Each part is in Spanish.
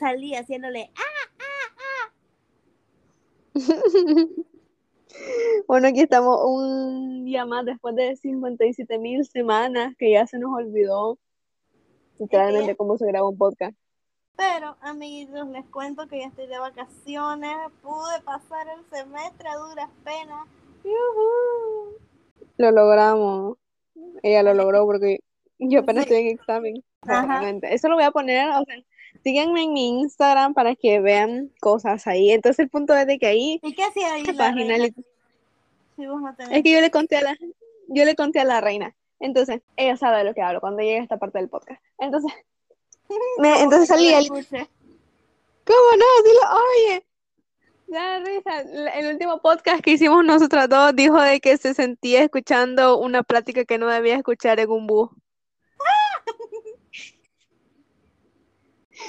salí haciéndole ¡ah! Bueno, aquí estamos un día más después de 57 mil semanas que ya se nos olvidó literalmente cómo se graba un podcast. Pero, amigos, les cuento que ya estoy de vacaciones, pude pasar el semestre a duras penas. Lo logramos. Ella lo logró porque yo apenas Sí. estoy en examen. Ajá. Eso lo voy a poner, o sea, síganme en mi Instagram para que vean cosas ahí. Entonces el punto es de que ahí, ¿Y qué hacía ahí la página, reina? li- Si vos no tenés. es que yo le conté a la, yo le conté a la reina. Entonces, ella sabe de lo que hablo cuando llegue a esta parte del podcast. Entonces, me- entonces salí el. ¿cómo no? Oye. Ya, risa. La- El último podcast que hicimos nosotras dos dijo de que se sentía escuchando una plática que no debía escuchar en un bus.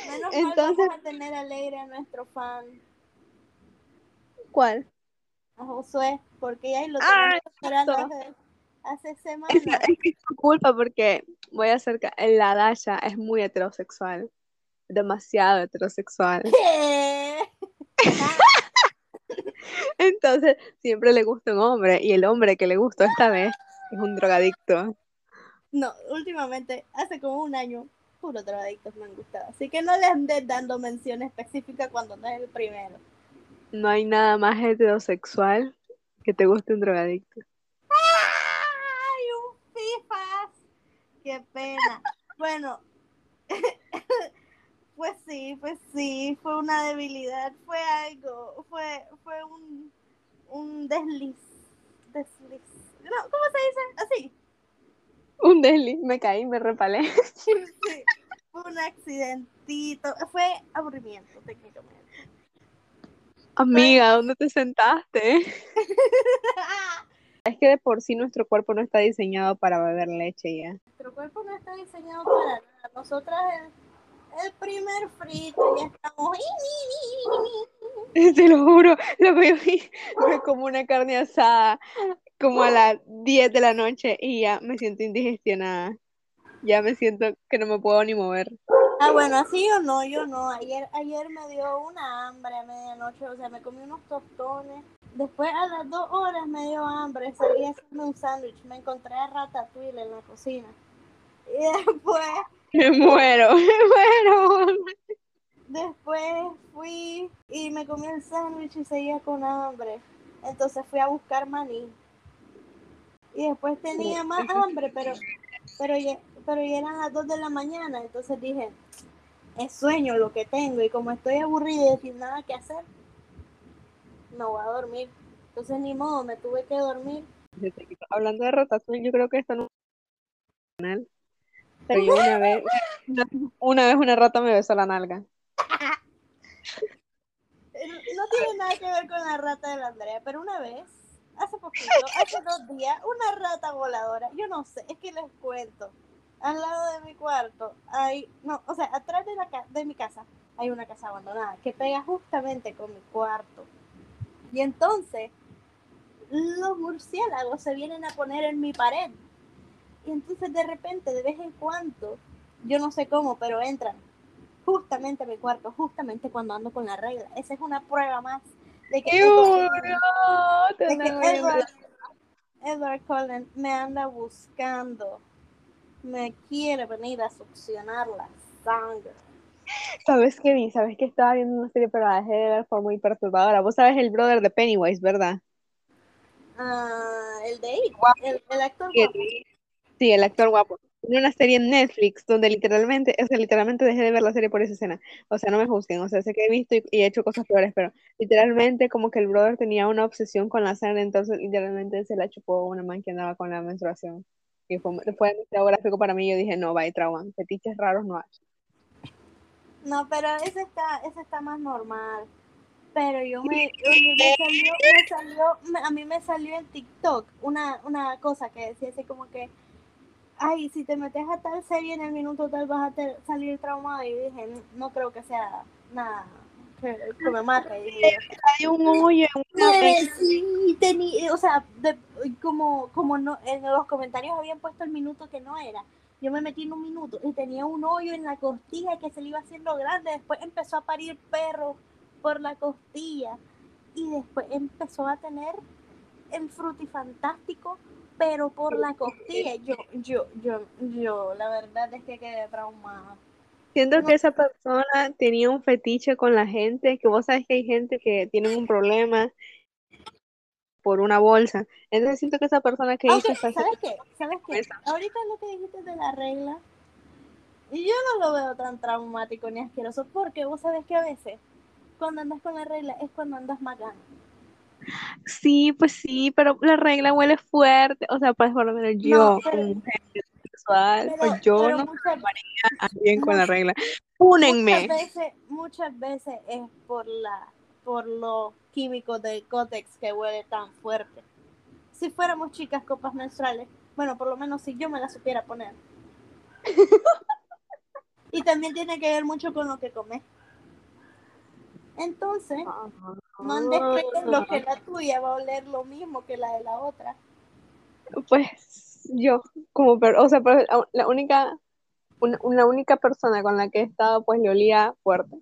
Menos mal Entonces- vamos a tener alegre a nuestro fan, ¿Cuál? a Josué, porque ya lo Ah, tenemos esperando hace, hace semanas. es es culpa porque voy a hacer que la Dasha es muy heterosexual. Demasiado heterosexual. Entonces, siempre le gusta un hombre. Y el hombre que le gustó esta vez es un drogadicto. No, últimamente, hace como un año, puros drogadictos me han gustado. Así que no les andes dando mención específica cuando no es el primero. No hay nada más heterosexual que te guste un drogadicto. ¡Ay, un FIFAs! ¡Qué pena! Bueno, pues sí, pues sí, fue una debilidad, fue algo, fue, fue un, un desliz, desliz. No, ¿Cómo se dice? Así. Un deli, me caí, me repalé. Sí, un accidentito, fue aburrimiento técnicamente. Amiga, ¿dónde te sentaste? Es que de por sí nuestro cuerpo no está diseñado para beber leche ya. Nuestro cuerpo no está diseñado para nada. Nosotras el, el primer frito ya estamos. Te lo juro, lo que yo vi fue como una carne asada, como a las 10 de la noche y ya me siento indigestionada. Ya me siento que no me puedo ni mover. Ah, bueno, así yo no, yo no. Ayer, ayer me dio una hambre a medianoche, o sea, me comí unos tostones. Después a las dos horas me dio hambre, salí a hacerme un sándwich, me encontré a Ratatouille en la cocina. Y después, Me muero, me muero. después fui y me comí el sándwich y seguía con hambre. Entonces fui a buscar maní. Y después tenía más hambre, pero, pero, ya, pero ya eran las dos de la mañana. Entonces dije, es sueño lo que tengo. Y como estoy aburrida y sin nada que hacer, me voy a dormir. Entonces ni modo, me tuve que dormir. Hablando de Ratatouille, yo creo que esto no es canal. Pero yo una vez, una, una vez una rata me besó la nalga. No tiene nada que ver con la rata de la Andrea, pero una vez, hace poquito, hace dos días, una rata voladora, yo no sé, es que les cuento. Al lado de mi cuarto hay, no, o sea, atrás de, la ca- de mi casa hay una casa abandonada que pega justamente con mi cuarto. Y entonces, los murciélagos se vienen a poner en mi pared. Y entonces de repente, de vez en cuando, yo no sé cómo, pero entran justamente a mi cuarto, justamente cuando ando con la regla. Esa es una prueba más de que, ¡Ew, de no! que Edward, Edward Cullen me anda buscando. Me quiere venir a succionar la sangre. ¿Sabes qué vi? ¿Sabes que estaba viendo una serie pero la dejé de ver por muy perturbadora? Vos sabes el brother de Pennywise, ¿verdad? Ah, el de Guapo. el, el actor guapo. Sí, el actor guapo. Tiene una serie en Netflix donde literalmente, o sea, literalmente dejé de ver la serie por esa escena. O sea, no me juzguen, o sea, sé que he visto y, y he hecho cosas peores, pero literalmente como que el brother tenía una obsesión con la sangre, entonces literalmente se la chupó una man que andaba con la menstruación. Y fue, fue demasiado gráfico para mí, yo dije, no, vaya, trauma, fetiches raros no hay. No, pero ese está, ese está más normal. Pero yo me, oye, me salió, me salió, me- a mí me salió en TikTok una, una cosa que decía así como que, ay, si te metes a tal serie en el minuto tal vas a salir traumado. Y dije, "No- no creo que sea nada que, que me mate. Y Hay un hoyo en una Eh, sí, tenía, o sea, de- como, como no, en los comentarios habían puesto el minuto que no era, Yo me metí en un minuto y tenía un hoyo en la costilla que se le iba haciendo grande. Después empezó a parir perro por la costilla y después empezó a tener el frutifantástico, pero por la costilla. Yo, yo, yo, yo, la verdad es que quedé traumada. Siento que esa persona tenía un fetiche con la gente, que vos sabes que hay gente que tiene un problema por una bolsa. Entonces siento que esa persona que Aunque, hizo esa- ¿sabes qué? ¿Sabes qué? Esa. Ahorita lo que dijiste de la regla, y yo no lo veo tan traumático ni asqueroso, porque vos sabes que a veces cuando andas con la regla es cuando andas más ganas. Sí, pues sí, pero la regla huele fuerte. O sea, pues por lo menos yo, No, pero- como mujer sexual, Pero, pues yo no muchas, bien con la muchas- regla. muchas Únenme. veces, muchas veces es por la por los químicos del cótex que huele tan fuerte. Si fuéramos chicas copas menstruales, bueno, por lo menos si yo me la supiera poner. y también tiene que ver mucho con lo que comes. Entonces, no andes creyendo que la tuya va a oler lo mismo que la de la otra. Pues yo, como, per- o sea, pero la, única, una, una única persona con la que he estado, pues le olía fuerte.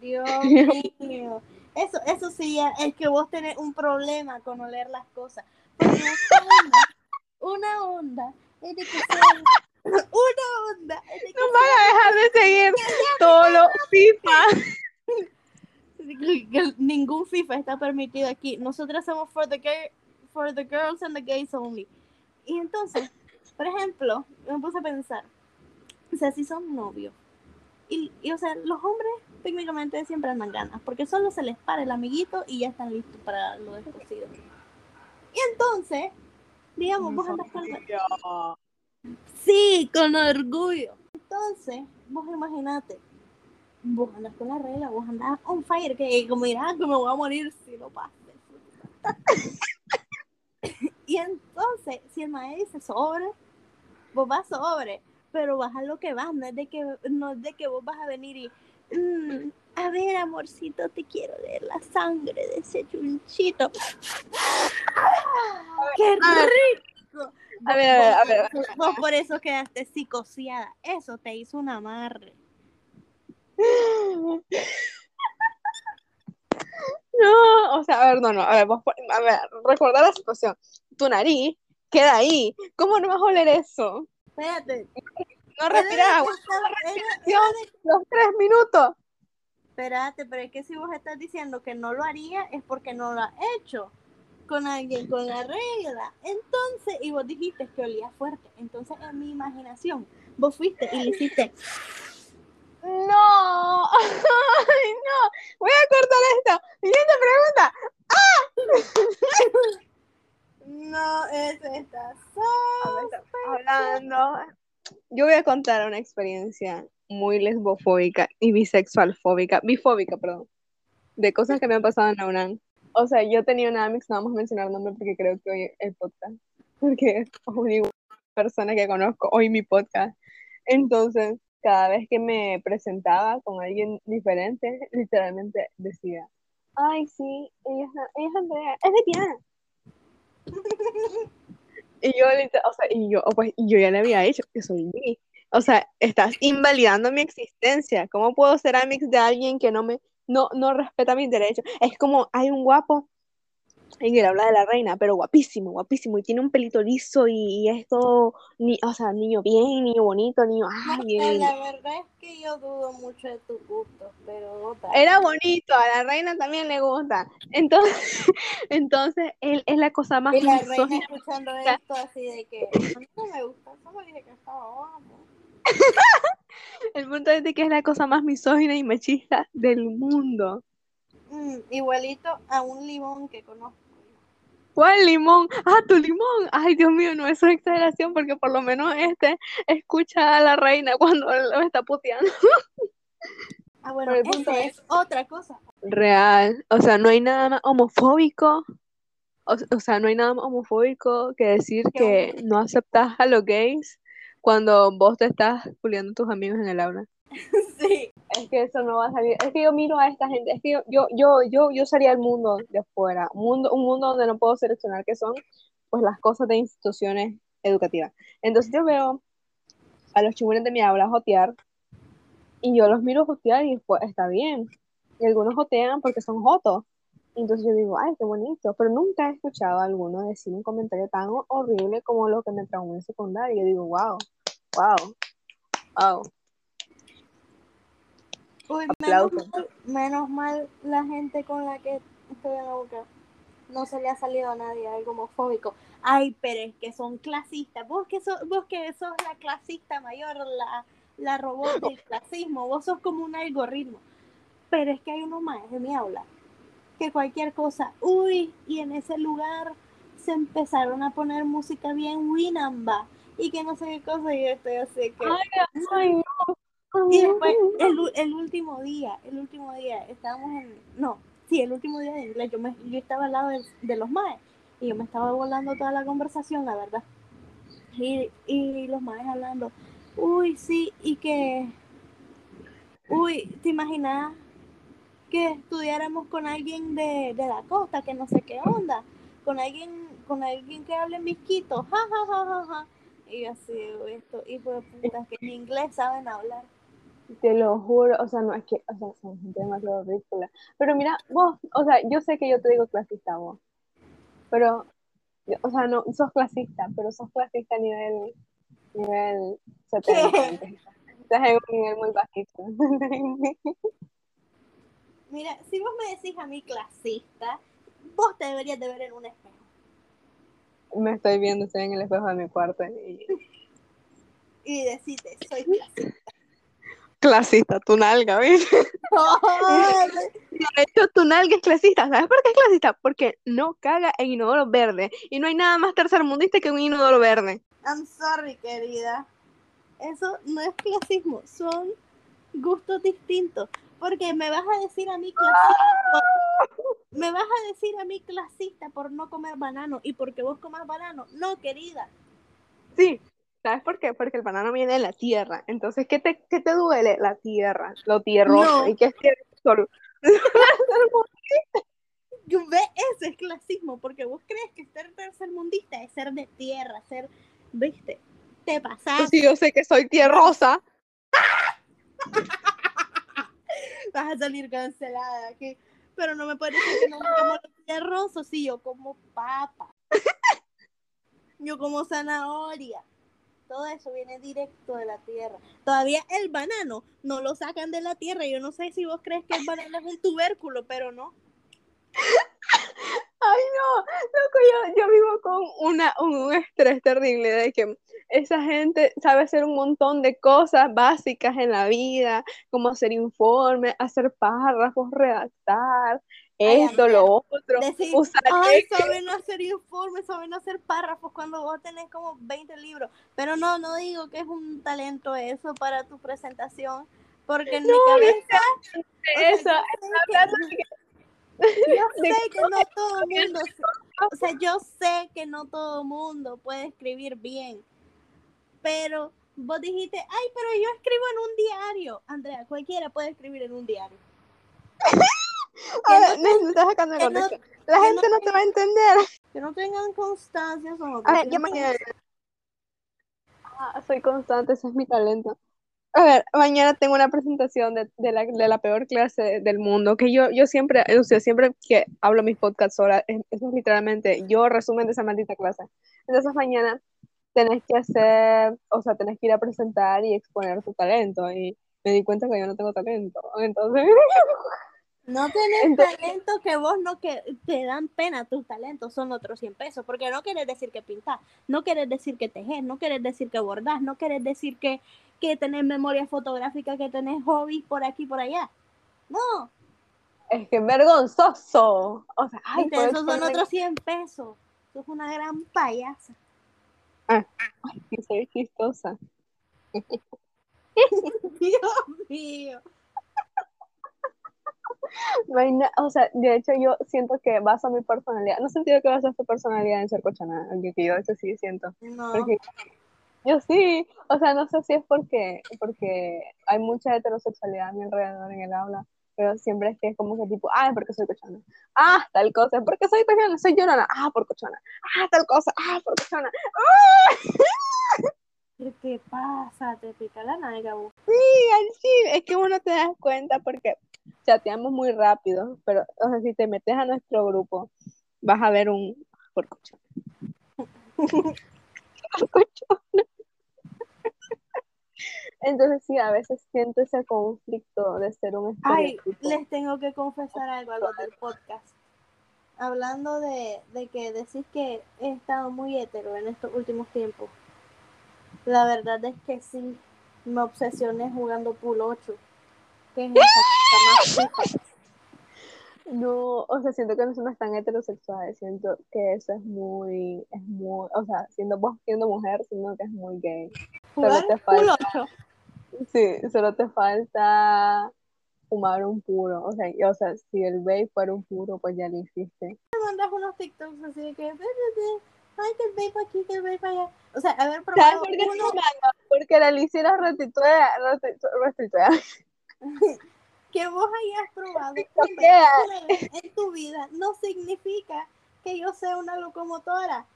Dios mío. Eso, eso sí, es que vos tenés un problema con oler las cosas. Porque una onda, una onda es de que sean- una onda es de que No van a dejar de seguir todo lo FIFA. que- que ningún FIFA está permitido aquí. Nosotras somos for the, gay- for the girls and the gays only. Y entonces, por ejemplo, me puse a pensar, o sea, si son novios, y, y, o sea, los hombres técnicamente siempre andan ganas, porque solo se les para el amiguito y ya están listos para lo descosido. Y entonces, digamos, vos andas con Sí, con orgullo. Entonces, vos imaginate, vos andas con la regla, vos andás on fire, que como dirás, que me voy a morir si no pasa. y entonces, si el maestro dice sobre, vos vas sobre, pero vas a lo que vas, no es de que, no es de que vos vas a venir y, "Mm, a ver, amorcito, te quiero ver la sangre de ese chunchito. ¡Qué rico! A ver, a ver, a ver. Vos- Vos por eso quedaste psicoseada. Eso te hizo un amarre. No, o sea, a ver, no, no, a ver, vos, a ver, recuerda la situación. Tu nariz queda ahí. ¿Cómo no vas a oler eso? Espérate. No respiras agua respiración. los tres minutos. Espérate, pero es que si vos estás diciendo que no lo haría es porque no lo has hecho con alguien con la regla. Entonces, y vos dijiste que olía fuerte. Entonces, en mi imaginación, vos fuiste y le hiciste. No, ay, no, voy a cortar esto. Siguiente pregunta. No, ese está Hablando, yo voy a contar una experiencia muy lesbofóbica y bisexualfóbica, bifóbica, perdón, de cosas que me han pasado en la UNAM. O sea, yo tenía una amiga, no vamos a mencionar nombre porque creo que hoy el podcast, porque es la única persona que conozco hoy mi podcast. Entonces, cada vez que me presentaba con alguien diferente, literalmente decía, ay, sí, ella es, ella es Andrea, es lesbiana. Y yo, o sea, y yo, pues, yo ya le había dicho que soy bi. O sea, estás invalidando mi existencia. ¿Cómo puedo ser amix de alguien que no me, no, no respeta mis derechos? Es como, hay un guapo en el habla de la reina, pero guapísimo, guapísimo, y tiene un pelito liso y, y es todo, ni, o sea, niño bien, niño bonito, niño, ay, la verdad es que yo dudo mucho de tus gustos, pero era bonito, a la reina también le gusta. Entonces, entonces él es la cosa más Y la reina misógina. escuchando esto así de que a mí no me gusta, solo dije que estaba guapo. El punto es de que es la cosa más misógina y machista del mundo. Mm, igualito a un limón que conozco. ¿Cuál limón? Ah, tu limón. Ay, Dios mío, no, eso es exageración porque por lo menos este escucha a la reina cuando lo está puteando. Ah, bueno, Pero el punto esa es- otra cosa. Real. O sea, no hay nada más homofóbico. O, o sea, no hay nada más homofóbico que decir ¿Qué que no aceptas a los gays cuando vos te estás puliendo a tus amigos en el aula. sí. Es que eso no va a salir. Es que yo miro a esta gente. Es que yo, yo, yo, yo, yo sería el mundo de afuera. Un mundo, un mundo donde no puedo seleccionar qué son pues las cosas de instituciones educativas. Entonces yo veo a los chimones de mi aula jotear y yo los miro jotear y pues está bien. Y algunos jotean porque son jotos. Entonces yo digo, ay, qué bonito, pero nunca he escuchado a alguno decir un comentario tan horrible como lo que me traumó en secundaria. Yo digo, wow, wow, wow. Uy, menos mal, menos mal la gente con la que estoy en la boca no se le ha salido a nadie algo homofóbico. Ay, pero es que son clasistas. Vos que sos, vos que sos la clasista mayor, la, la robot del clasismo, vos sos como un algoritmo. Pero es que hay uno más de mi aula que cualquier cosa. Uy, y en ese lugar se empezaron a poner música bien Winamba y que no sé qué cosa, y yo estoy así que. Ay, ay, no. Y después, el, el último día, el último día, estábamos en. No, sí, el último día de inglés, yo, me, yo estaba al lado de, de los maes y yo me estaba volando toda la conversación, la verdad. Y, y los maes hablando, uy, sí, y que. Uy, ¿te imaginas que estudiáramos con alguien de, de la costa, que no sé qué onda? Con alguien, con alguien que hable misquito, ja, ja, ja, ja, ja. Y yo así, esto, hijo de puta, que en inglés saben hablar. Te lo juro, o sea, no es que, o sea, son gente demasiado ridícula. Pero mira, vos, o sea, yo sé que yo te digo clasista vos, pero, o sea, no, sos clasista, pero sos clasista a nivel, nivel 70. Estás en un nivel muy bajito. Mira, si vos me decís a mí clasista, vos te deberías de ver en un espejo. Me estoy viendo, estoy en el espejo de mi cuarto y... Y decirte, soy clasista. Clasista, tu nalga, ¿viste? De hecho, tu nalga es clasista. ¿Sabes por qué es clasista? Porque no caga en inodoro verde. Y no hay nada más tercermundista que un inodoro verde. I'm sorry, querida. Eso no es clasismo, son gustos distintos. Porque me vas a decir a mí clasista, me vas a decir a mí clasista por no comer banano y porque vos comas banano. No, querida. Sí. ¿Sabes por qué? Porque el banano viene de la tierra. Entonces, ¿qué te, qué te duele? La tierra, lo tierroso. No. ¿Y qué es tierroso? Yo ve, ese es clasismo, porque vos crees que ser tercermundista es ser de tierra, ser, viste, te pasás, Pues sí, yo sé que soy tierrosa. vas a salir cancelada aquí. Pero no me decir que no como tierroso, sí, yo como papa. Yo como zanahoria. Todo eso viene directo de la tierra. Todavía el banano no lo sacan de la tierra. Yo no sé si vos crees que el banano es un tubérculo, pero no. Ay, no, loco, yo, yo vivo con una, un estrés terrible de que esa gente sabe hacer un montón de cosas básicas en la vida, como hacer informes, hacer párrafos, redactar, esto, lo otro, Decir, usar ay, Excel. saben hacer informes, saben hacer párrafos cuando vos tenés como 20 libros. Pero no, no digo que es un talento eso para tu presentación, porque en mi cabeza, Eso, yo sé que- no todo el mundo, o sea, yo sé que no todo mundo puede escribir bien, pero vos dijiste, ay, pero yo escribo en un diario. Andrea, cualquiera puede escribir en un diario. A ver, no, no estás sacando que no-. La gente no no te va a entender. Que no tengan constancia son A ver, yo 100 mañana. Ah, soy constante, ese es mi talento. A ver, mañana tengo una presentación de, de la, de la peor clase del mundo, que yo, yo siempre, o sea, siempre que hablo mis podcasts sola, es- es literalmente yo resumen de esa maldita clase. Entonces mañana tenés que hacer, o sea, tenés que ir a presentar y exponer tu talento, y me di cuenta que yo no tengo talento, entonces, No tenés Entonces- talento que vos no que te dan pena tus talentos, son otros 100 pesos, porque no querés decir que pintás, no querés decir que tejes, no querés decir que bordás, no querés decir que, que tenés memoria fotográfica, que tenés hobbies por aquí por allá. No, es que es vergonzoso. O sea, ay, puedo esos son otros 100 pesos. Sos una gran payasa. y soy chistosa. Dios mío. No hay na- o sea, de hecho yo siento que baso mi personalidad, no sentido que baso tu personalidad en ser cochona, aunque que yo eso sí siento, No. porque yo sí, o sea, no sé si es porque, porque hay mucha heterosexualidad a mi alrededor en el aula, pero siempre es que es como que tipo, ah, es porque soy cochona, ah, tal cosa, es porque soy cochona, soy llorona, ah, por cochona, ah, tal cosa, ah, por cochona, ¡ah! ¿Qué pasa? Te pica la nalga. Sí, ay, sí, es que uno te das cuenta porque chateamos muy rápido, pero o sea, si te metes a nuestro grupo, vas a ver un porcochón. Entonces sí, a veces siento ese conflicto de ser un Ay, les tengo que confesar algo a los del podcast. Hablando de, de que decís que he estado muy hetero en estos últimos tiempos. La verdad es que sí, me obsesioné jugando pool 8. Que es esa más. No, o sea, siento que no somos tan heterosexuales, siento que eso es muy, es muy, o sea, siendo vos siendo mujer, siento que es muy gay. Jugar te falta. 8. Sí, solo te falta fumar un puro, o sea, y- o sea, si el vape fuera un puro, pues ya lo hiciste. Me mandas unos TikToks así de que, "Ve, ve, ve, ay, que el vape aquí, que el vape allá. O sea, haber ¿Sabes probado por qué uno? Porque la Alicia retuitea, retuitea. Que vos hayas probado vez en tu vida no significa que yo sea una locomotora.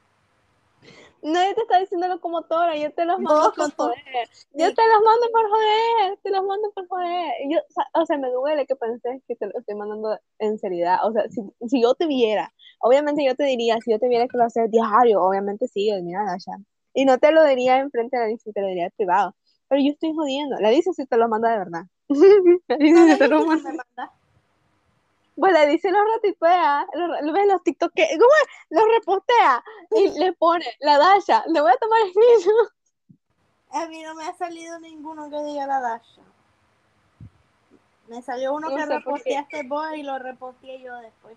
Nadie te está diciendo locomotora, yo te los mando por joder. Yo te los mando por joder, te los mando por joder. Yo, o sea, me duele que penses que te lo estoy mandando en seriedad. O sea, si, si yo te viera, obviamente yo te diría, si yo te viera que lo haces diario, obviamente sí, yo mira, ya. Y no te lo diría enfrente de la Alicia, te lo diría privado. Pero yo estoy jodiendo. La dice si te lo manda de verdad. dice. Pues le dice los ratitea, los, lo ves los TikTok que, ¿cómo es? Los repostea y le pone la Dasha, le voy a tomar screenshot. A mí no me ha salido ninguno que diga la Dasha. Me salió uno No que reposteaste vos y lo reposteé yo después.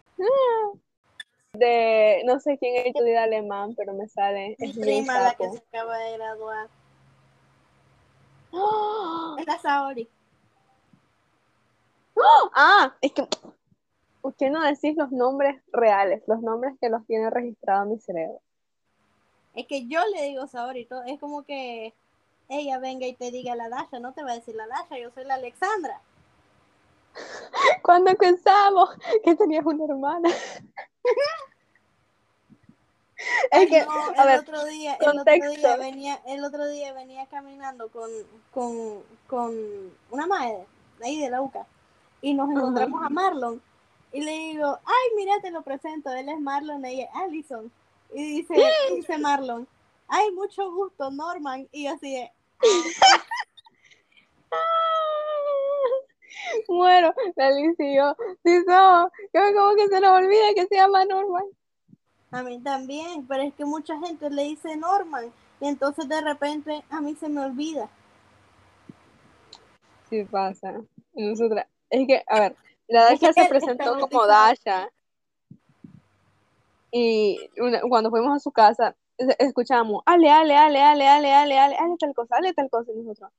De no sé quién estudia alemán, pero me sale. Mi Es prima, la que se acaba de graduar. ¡Ah! Es la Saori. Ah, es que ¿por qué no decís los nombres reales? Los nombres que los tiene registrado mi cerebro. Es que yo le digo todo- Es como que ella venga y te diga la Dasha. No te va a decir la Dasha. Yo soy la Alexandra. Cuando pensamos que tenías una hermana. Es que, no, a el ver, otro día, el otro día venía, el otro día venía caminando con, con, con una madre de ahí de la UCA y nos encontramos a Marlon y le digo, ay mira te lo presento, él es Marlon, ella es Allison y dice, dice Marlon, ay mucho gusto Norman y yo así de, Muero, yo. Sí, no, yo como que se nos olvida que se llama Norman. a mí también, pero es que mucha gente le dice Norman y entonces de repente a mí se me olvida. Sí pasa. Nosotras, es que, a ver, la Dasha se presentó como. Dasha. Y una- cuando fuimos a su casa, es- escuchamos, Ale, Ale, Ale, Ale, Ale, Ale, Ale, Ale, tal cosa, Ale, tal cosa. Y nosotros,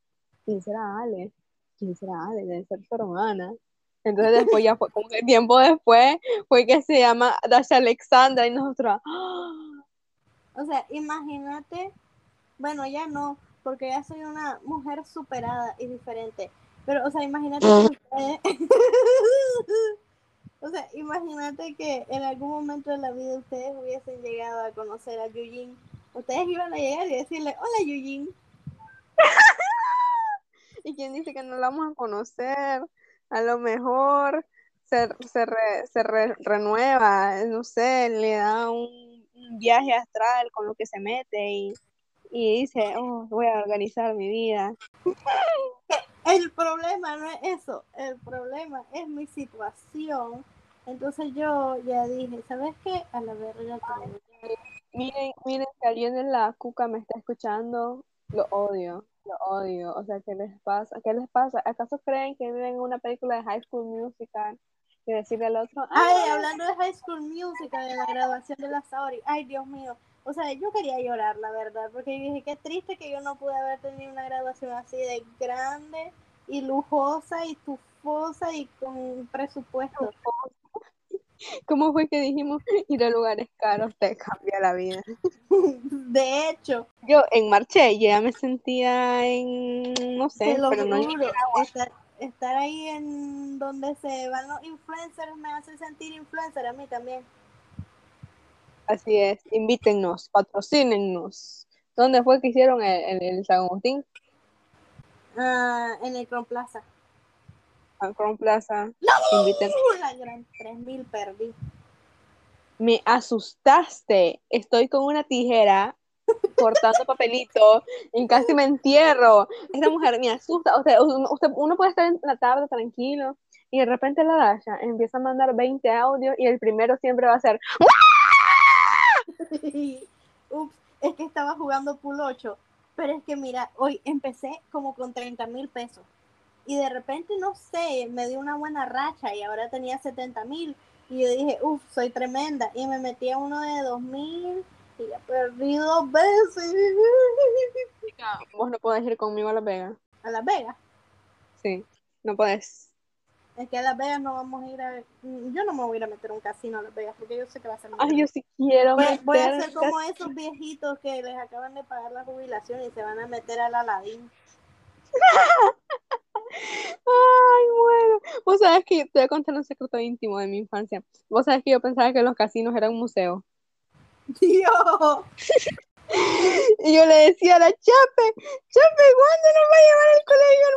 ¿quién será Ale? ¿Quién será Ale? Debe ser su hermana. Entonces después ya fue, como que tiempo después, fue que se llama Dasha Alexandra y nosotros, ¡ah! O sea, imagínate, bueno, ya no, porque ya soy una mujer superada y diferente. Pero, o sea, imagínate que ustedes, o sea, imagínate que en algún momento de la vida ustedes hubiesen llegado a conocer a Yujin. Ustedes iban a llegar y decirle, hola Yujin. ¿Y quién dice que no la vamos a conocer? A lo mejor se, se, re- se re- renueva, no sé, le da un, un viaje astral con lo que se mete y, y dice, oh, voy a organizar mi vida. El problema no es eso, el problema es mi situación. Entonces yo ya dije, ¿sabes qué? A la verga. Miren, miren, si alguien de la cuca me está escuchando, lo odio, lo odio. O sea, ¿qué les pasa? ¿Qué les pasa? ¿Acaso creen que viven en una película de High School Musical? Y decirle al otro, Ay, "Ah, hablando de High School Musical, de la graduación de la Saori, ay, Dios mío. O sea, yo quería llorar, la verdad, porque dije, qué triste que yo no pude haber tenido una graduación así de grande y lujosa y tufosa y con presupuesto. ¿Cómo fue que dijimos ir a lugares caros te cambia la vida? De hecho, Yo en Marché ya me sentía en, no sé, pero no juro, estar, estar ahí en donde se van los influencers me hace sentir influencer a mí también. Así es, invítennos, patrocínennos. ¿Dónde fue que hicieron el, el, San Agustín? Ah, en el Cron Plaza. En Cron Plaza. ¡No! La gran 3000 perdí. Me asustaste. Estoy con una tijera cortando papelito y casi me entierro. Esta mujer me asusta. Usted, usted, uno puede estar en la tarde tranquilo y de repente la Dasha empieza a mandar 20 audios y el primero siempre va a ser Ups, es que estaba jugando pool 8, pero es que mira, hoy empecé como con 30 mil pesos y de repente, no sé, me dio una buena racha y ahora tenía 70 mil y yo dije, uff, soy tremenda y me metí a uno de 2 mil y ya perdí dos veces. Vos no podés ir conmigo a Las Vegas. ¿A Las Vegas? Sí, no podés. Es que a Las Vegas no vamos a ir a... Yo no me voy a ir a meter un casino a Las Vegas porque yo sé que va a ser... Ay, yo sí quiero voy, voy a ser como esos viejitos que les acaban de pagar la jubilación y se van a meter al Aladín. Ay, bueno. Vos sabés que te voy a contar un secreto íntimo de mi infancia. Vos sabés que yo pensaba que los casinos eran un museo. Dios. y yo le decía a la Chape, Chape, ¿cuándo nos va a llevar el colegio al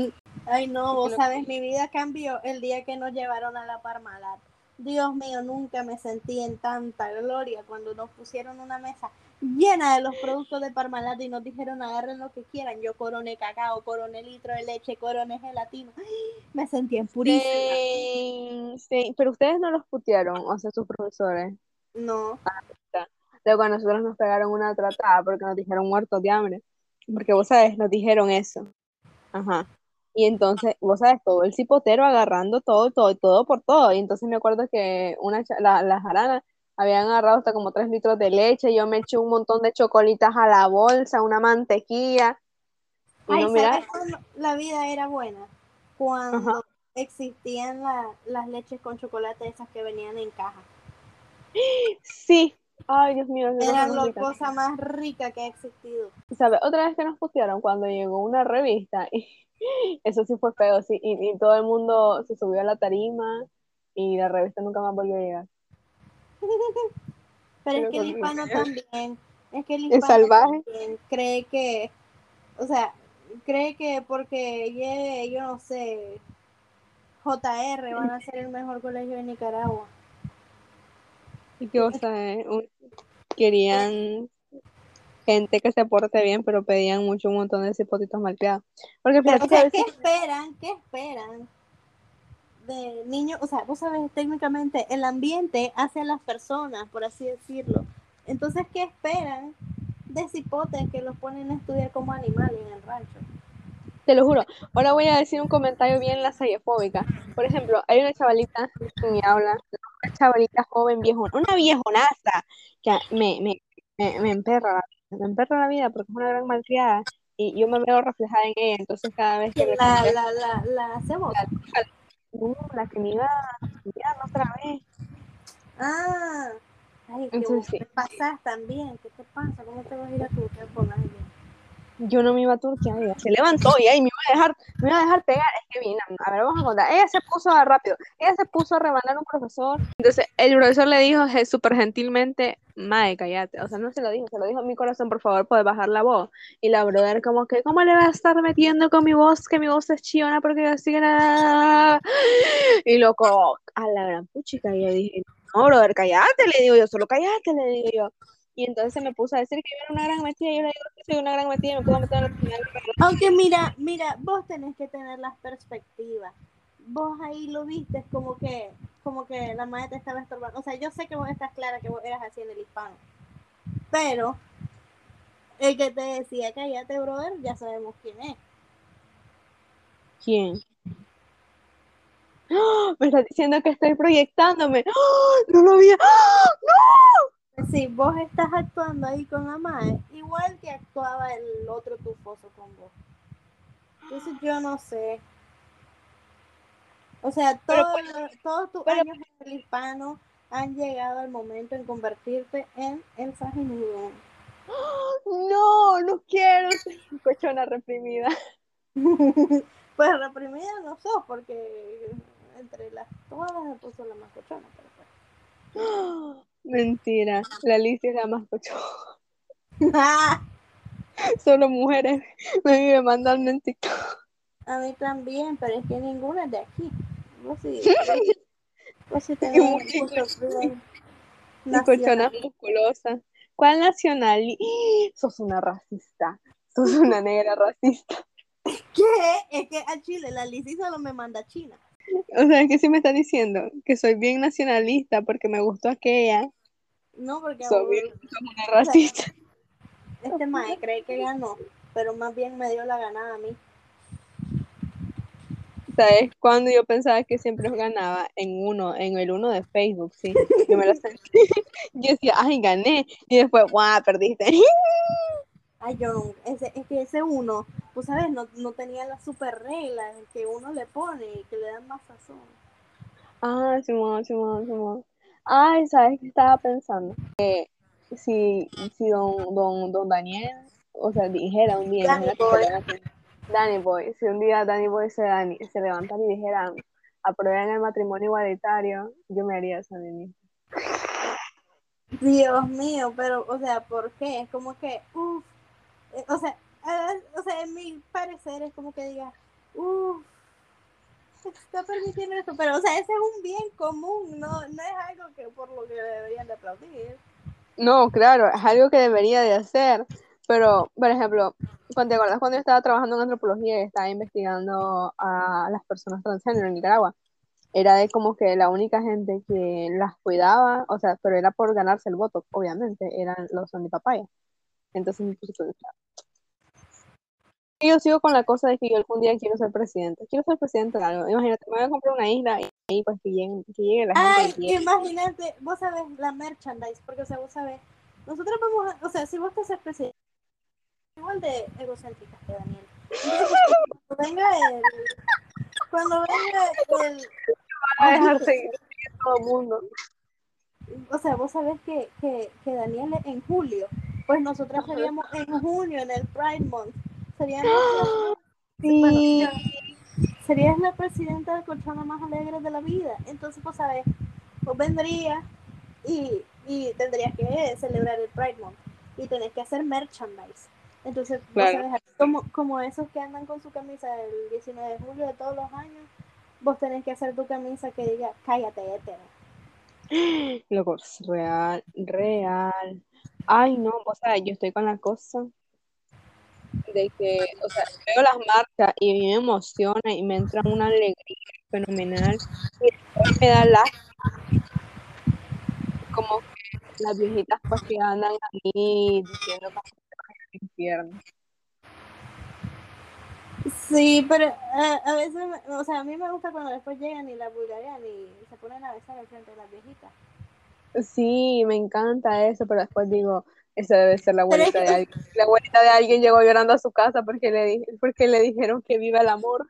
museo? Ay, no, vos sabes, mi vida cambió el día que nos llevaron a la Parmalat. Dios mío, nunca me sentí en tanta gloria cuando nos pusieron una mesa llena de los productos de Parmalat y nos dijeron agarren lo que quieran. Yo coroné cacao, coroné litro de leche, coroné gelatino. Me sentí en purísima. Sí, sí, pero ustedes no los putearon, o sea, sus profesores. No. Luego a nosotros nos pegaron una tratada porque nos dijeron muertos de hambre. Porque vos sabes, nos dijeron eso. Ajá. Y entonces, vos sabes, todo el cipotero agarrando todo, todo, todo por todo. Y entonces me acuerdo que una la, las aranas habían agarrado hasta como tres litros de leche. Yo me eché un montón de chocolitas a la bolsa, una mantequilla. Ay, ¿sabes la vida era buena? Cuando existían las leches con chocolate esas que venían en caja. Sí, Ay, Dios mío. Era la cosa más rica que ha existido. ¿Sabes? Otra vez que nos pusieron cuando llegó una revista y eso sí fue feo, sí, y, todo el mundo se subió a la tarima y la revista nunca más volvió a llegar. Pero, es que el hispano también, es que el hispano también cree que, o sea, cree que porque llegue, yo no sé, JR van a ser el mejor colegio de Nicaragua. Y que, o sea, querían gente que se porte bien, pero pedían mucho un montón de cipotitos malcriados. Porque pero, ¿qué esperan? ¿Qué esperan? De niños, o sea, vos sabes, técnicamente el ambiente hace a las personas, por así decirlo. Entonces, ¿qué esperan de cipotes que los ponen a estudiar como animales en el rancho? Te lo juro. Ahora voy a decir un comentario bien la sayefóbica. Por ejemplo, hay una chavalita que me habla, una chavalita joven, viejo, una viejonaza, que me, me, me, me emperra me emperra la vida porque es una gran malcriada y yo me veo reflejada en ella, entonces cada vez que... La, la, la, la, hacemos. La, no, la que me iba a otra vez. Ah, ay, entonces, ¿qué sí. pasas también? ¿Qué te pasa? ¿Cómo te vas a ir a tu con alguien? yo no me iba a Turquía, ella se levantó y ahí me iba a dejar, me iba a dejar pegar, es que bien, a ver, vamos a contar, ella se puso a, rápido, ella se puso a rebanar a un profesor, entonces el profesor le dijo súper gentilmente, mae, cállate, o sea, no se lo dijo, se lo dijo mi corazón, por favor, puedes bajar la voz, y la brother como que, ¿cómo le vas a estar metiendo con mi voz, que mi voz es chiona porque así nada, y loco, a la gran puchica, y yo dije, no, brother, cállate, le digo yo, solo cállate, le digo yo, y entonces me puse a decir que yo era una gran metida, yo le digo que soy una gran metida y me puedo meter en la. Aunque mira, mira, vos tenés que tener las perspectivas. Vos ahí lo viste como que, como que la madre te estaba estorbando. O sea, yo sé que vos estás clara que vos eras así en el hispano. Pero el que te decía cállate, brother, ya sabemos quién es. ¿Quién? ¡Oh! Me está diciendo que estoy proyectándome. ¡Oh! No lo vi. ¡Oh! ¡No! Si vos estás actuando ahí con Amae, igual que actuaba el otro tufoso con vos. Entonces yo no sé. O sea, todo, todos tus años en el hispano han llegado al momento en convertirte en el sajinudo. No, no quiero ser cochona reprimida. pues reprimida no sos, porque entre las todas me puso la más cochona. Pero pues. Mentira, la Alicia es la más cochona. Solo mujeres me viven mandando en TikTok. A mí también, pero es que ninguna es de aquí. Vos sí, vos sí Y y Y nacionales. musculosa. ¿Cuál nacional? Sos una racista. Sos una negra racista. ¿Qué? Es que a Chile la Lizzy solo me manda a China. O sea, que sí me está diciendo que soy bien nacionalista porque me gustó aquella. No, porque Soy bien una racista. este mae cree que ganó, pero más bien me dio la ganada a mí. ¿Sabes? Cuando yo pensaba que siempre ganaba en uno, en el uno de Facebook, sí. Yo me lo sentí. Yo decía, ay, gané. Y después, guau, perdiste. Ay, yo ese, es que ese uno, pues sabes, no, no tenía las super reglas que uno le pone y que le dan más sazón. Ah, Simón, Simón, Simón. Ay, ¿sabes qué estaba pensando? Que si, si don, don, don Daniel, o sea, dijera un día, Danny Boy, si un día Danny Boy se, dan- se levantara y dijera, aprueben el matrimonio igualitario, yo me haría esa de mí. Dios mío, pero, o sea, ¿por qué? Es como que, uff, o sea, ah, o sea, en mi parecer es como que diga, uff, se está permitiendo esto, pero, o sea, ese es un bien común, no, no es algo que por lo que deberían de aplaudir. No, claro, es algo que debería de hacer, pero, por ejemplo, cuando te acuerdas cuando yo estaba trabajando en antropología y estaba investigando a las personas transgénero en Nicaragua, era de como que la única gente que las cuidaba, o sea, pero era por ganarse el voto, obviamente, eran los antipapaya. Entonces. Y yo sigo con la cosa de que yo algún día quiero ser presidente. Quiero ser presidente de algo. Imagínate, me voy a comprar una isla y ahí pues que llegue, que llegue la gente. Ay, imagínate, vos sabés, la merchandise, porque, o sea, vos sabés, nosotros vamos a, o sea, si vos te haces presidente, igual de egocéntrica que Daniel. Entonces, cuando venga el, cuando venga el, Va a dejar seguir todo el mundo. o sea, vos sabés que, que, que Daniel en julio, pues nosotras seríamos en junio, en el Pride Month, seríamos bueno, Sí. yo- serías la presidenta de colchona más alegre de la vida, entonces vos sabés, vos vendrías y, y tendrías que celebrar el Pride Month y tenés que hacer merchandise. Entonces, Claro. sabés, como, como esos que andan con su camisa el 19 de julio de todos los años, vos tenés que hacer tu camisa que diga, cállate, hétero. Loco, real, real. Ay, no, o sea, yo estoy con la cosa de que, o sea, veo las marchas y a me emociona y me entra una alegría fenomenal y después me da la como que las viejitas pues que andan ahí diciendo Sí, pero eh, a veces, o sea, a mí me gusta cuando después llegan y la vulgarean y se ponen a besar al frente de las viejitas. Sí, me encanta eso, pero después digo, esa debe ser la abuelita de alguien. La abuelita de alguien llegó llorando a su casa porque le, porque le dijeron que viva el amor.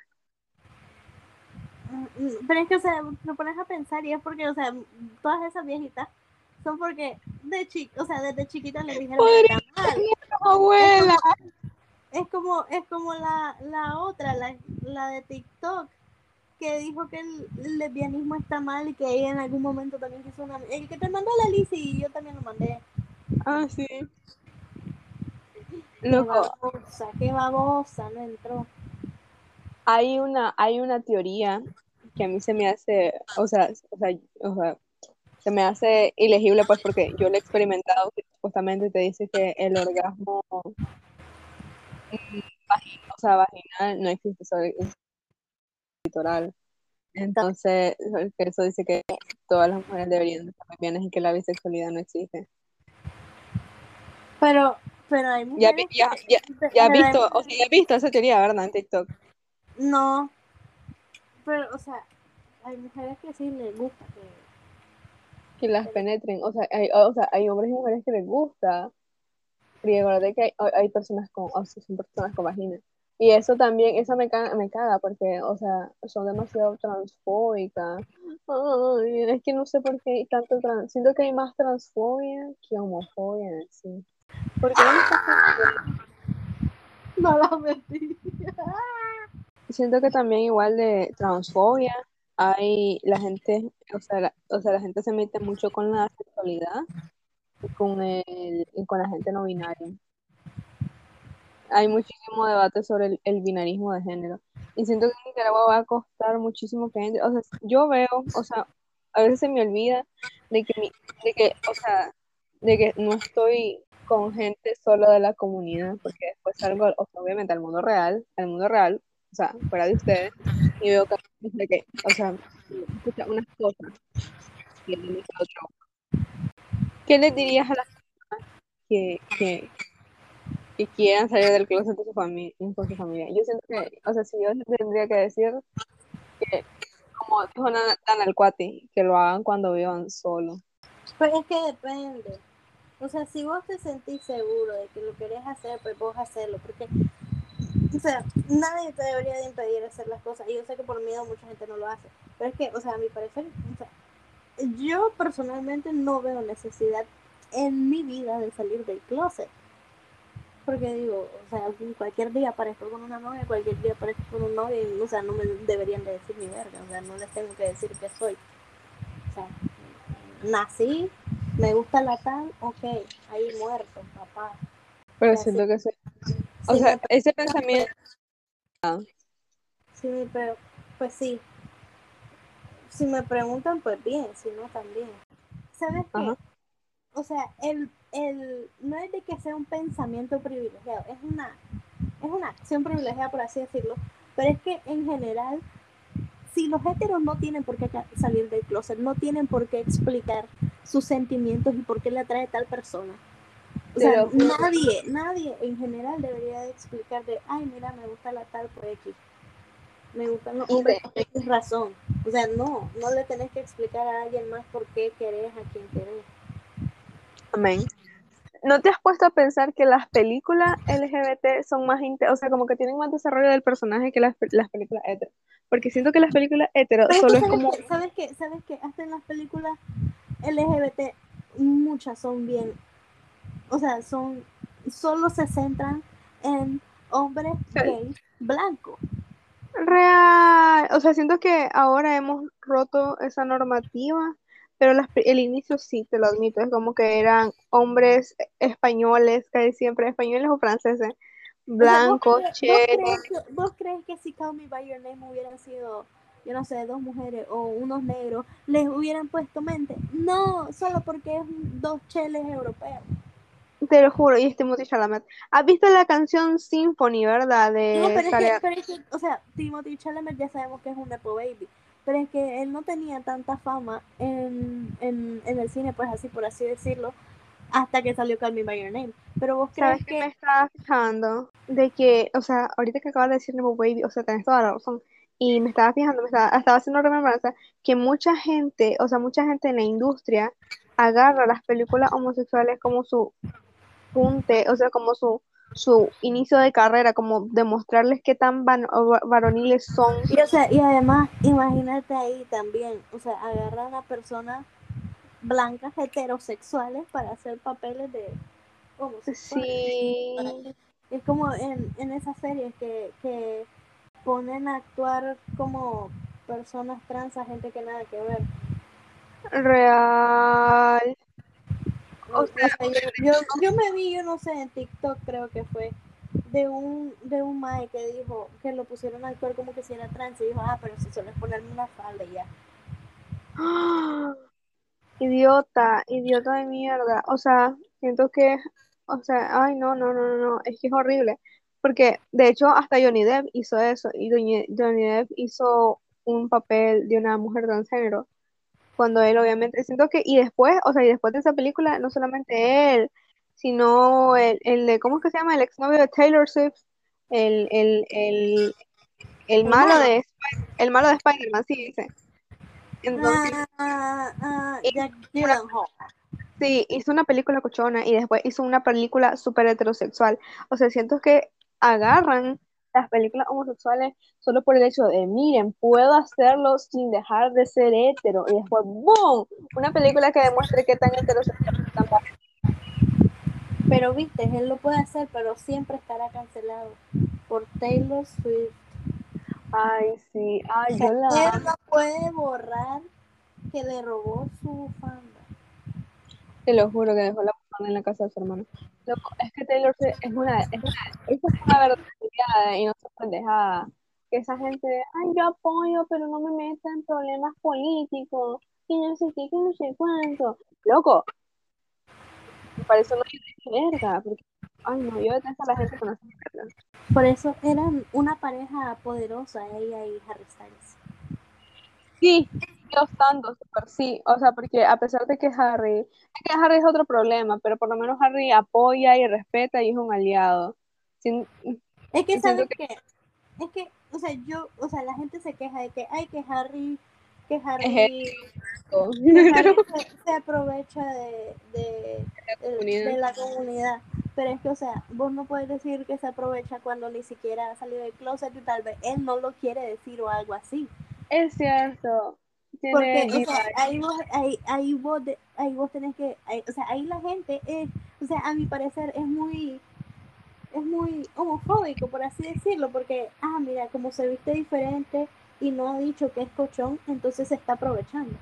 Mm, mm, Pero es que, o sea, lo pones a pensar y es porque, o sea, todas esas viejitas son porque de chi o sea, desde chiquitas les dijeron que está mal. Abuela. Es como, es como la, la otra, la, la de TikTok, que dijo que el, lesbianismo está mal y que ella en algún momento también quiso una... El que te mandó la Lizzy y yo también lo mandé. Ah, sí. Qué Loco, babosa, qué babosa, no entró. hay una, hay una teoría que a mí se me hace, o sea, o sea, o sea, se me hace ilegible pues porque yo lo he experimentado que supuestamente te dice que el orgasmo mm, vagi- o sea, vaginal no existe, solo es litoral. Entonces, eso dice que todas las mujeres deberían de estar lesbianas y que la bisexualidad no existe. Pero, pero hay Ya, mujeres ya, ya, pero ya has visto, o sea, ya has visto esa teoría, ¿verdad? En TikTok. No, pero, o sea, hay mujeres que sí les gusta que... que las penetren. O sea, hay, o sea, hay hombres y mujeres que les gusta. Y acuérdate que hay, hay personas con, o sea, son personas con vagina. Y eso también, eso me caga, me caga porque, o sea, son demasiado transfóbicas. Ay, es que no sé por qué hay tanto trans. Siento que hay más transfobia que homofobia sí. ¿Por qué no me No la. Siento que también igual de transfobia hay la gente, o sea, la, o sea, la gente se mete mucho con la sexualidad y con, el, y con la gente no binaria. Hay muchísimo debate sobre el, el binarismo de género. Y siento que en Nicaragua va a costar muchísimo que gente, o sea, yo veo, o sea, a veces se me olvida de que, mi, de que, o sea, de que no estoy con gente solo de la comunidad, porque después salgo, o sea, obviamente, al mundo real, al mundo real, o sea, fuera de ustedes, y veo que, que o sea, escucha unas cosas y el otro. ¿Qué les dirías a las personas que, que, que quieran salir del closet con su, familia, con su familia? Yo siento que, o sea, si yo tendría que decir que, como dijo tan al cuate, que lo hagan cuando vivan solo. Pues es que depende. O sea, si vos te sentís seguro de que lo querés hacer, pues vos hacerlo, porque, o sea, nadie te debería de impedir hacer las cosas. Y yo sé que por miedo mucha gente no lo hace. Pero es que, o sea, a mi parecer, o sea, yo personalmente no veo necesidad en mi vida de salir del closet. Porque digo, o sea, cualquier día aparezco con una novia, cualquier día aparezco con un novio, y, o sea, no me deberían de decir ni verga, o sea, no les tengo que decir que soy. O sea, nací, me gusta la tal, ok, ahí muerto, papá. Pero siento que sí. O Sí, sea, ese pensamiento... Sí, pero pues sí. Si me preguntan, pues bien, si no, también. ¿Sabes qué? Ajá. O sea, el, el, no es de que sea un pensamiento privilegiado, es una, es una acción privilegiada, por así decirlo, pero es que en general, si los heteros no tienen por qué salir del closet, no tienen por qué explicar sus sentimientos y por qué le atrae tal persona. O sea, nadie, nadie en general debería de explicar de, ay, mira, me gusta la tal por X. Me gustan los hombres por X razón. O sea, no, no le tenés que explicar a alguien más por qué querés a quien querés. Amén. ¿No te has puesto a pensar que las películas LGBT son más, o sea, como que tienen más desarrollo del personaje que las, las películas hetero? Porque siento que las películas hetero Pero solo es que, como. ¿Sabes qué? ¿Sabes qué? Hasta en las películas LGBT, muchas son bien. O sea, son. Solo se centran en hombres gays blancos. real, o sea, siento que ahora hemos roto esa normativa, pero las el inicio sí, te lo admito, es como que eran hombres españoles, casi siempre españoles o franceses, O sea, ¿vos blancos, crees- ¿vos, crees que, ¿Vos crees que si Call Me By Your Name hubieran sido, yo no sé, dos mujeres o unos negros, les hubieran puesto mente? No, solo porque es dos cheles europeos. Te lo juro, y este Timothy Chalamet. ¿Has visto la canción Symphony, verdad? De No, pero es, que, pero es que, o sea, Timothy Chalamet ya sabemos que es un Nepo Baby, pero es que él no tenía tanta fama en, en, en el cine, pues así, por así decirlo, hasta que salió Call Me By Your Name. Pero vos crees ¿Sabes que... me estaba fijando? De que, o sea, ahorita que acabas de decir Nepo Baby, o sea, tenés toda la razón. Y me estaba fijando, me estaba, estaba haciendo remembranza que mucha gente, o sea, mucha gente en la industria agarra las películas homosexuales como su punte, o sea, como su, su inicio de carrera, como demostrarles qué tan van- varoniles son. Y, o sea, y además, imagínate ahí también, o sea, agarran a personas blancas heterosexuales para hacer papeles de Sí, Es como en, en esas series que, que ponen a actuar como personas trans a gente que nada que ver. real. O O sea, yo, yo, yo me vi, yo no sé, en TikTok creo que fue, de un, de un mae que dijo que lo pusieron a actuar como que si era trans y dijo, ah, pero si solo es ponerme una falda y ya. Idiota, idiota de mierda. O sea, siento que, o sea, ay, no, no, no, no, no, es que es horrible. Porque, de hecho, hasta Johnny Depp hizo eso. Y Johnny, Johnny Depp hizo un papel de una mujer transgénero. Cuando él, obviamente, siento que, y después, o sea, y después de esa película, no solamente él, sino el, el de, ¿cómo es que se llama? El exnovio de Taylor Swift, el, el, el, el malo de, el malo de Spider-Man, sí, dice. Entonces, Ah, ah, Jack Gyllenhaal. Sí, hizo una película cochona y después hizo una película súper heterosexual. O sea, siento que agarran las películas homosexuales solo por el hecho de, miren, puedo hacerlo sin dejar de ser hetero. Y después, ¡boom! Una película que demuestre qué tan heterosexual tan va- Pero viste, él lo puede hacer, pero siempre estará cancelado por Taylor Swift. Ay, sí, ay, O sea, yo la él no puede borrar que le robó su bufanda. Te lo juro que dejó la bufanda en la casa de su hermano. Loco, es que Taylor es una, es una, es una verdadera y no se pendejada. Que esa gente, ay, yo apoyo, pero no me metan en problemas políticos, y no sé qué, que no sé cuánto. Loco, para eso no hay verga, porque, ay, no, yo detesto a la gente que no se verga. Por eso eran una pareja poderosa, ella y Harry Styles. Sí, Dios santo, super sí. O sea, porque a pesar de que Harry, es que Harry es otro problema, pero por lo menos Harry apoya y respeta y es un aliado. Sin- Es que, ¿sabes que- qué? Es que, o sea, yo, o sea, la gente se queja de que, ay, que Harry, que Harry, que Harry se, se aprovecha de, de, de- comunidad. de la comunidad. Pero es que, o sea, vos no puedes decir que se aprovecha cuando ni siquiera ha salido del closet y tal vez él no lo quiere decir o algo así. Es cierto. Porque, o sea, ahí vos, ahí, ahí vos, de- ahí vos tenés que, ahí- o sea, ahí la gente es, o sea, a mi parecer es muy, es muy homofóbico, por así decirlo, porque, ah, mira, como se viste diferente y no ha dicho que es cochón, entonces se está aprovechando.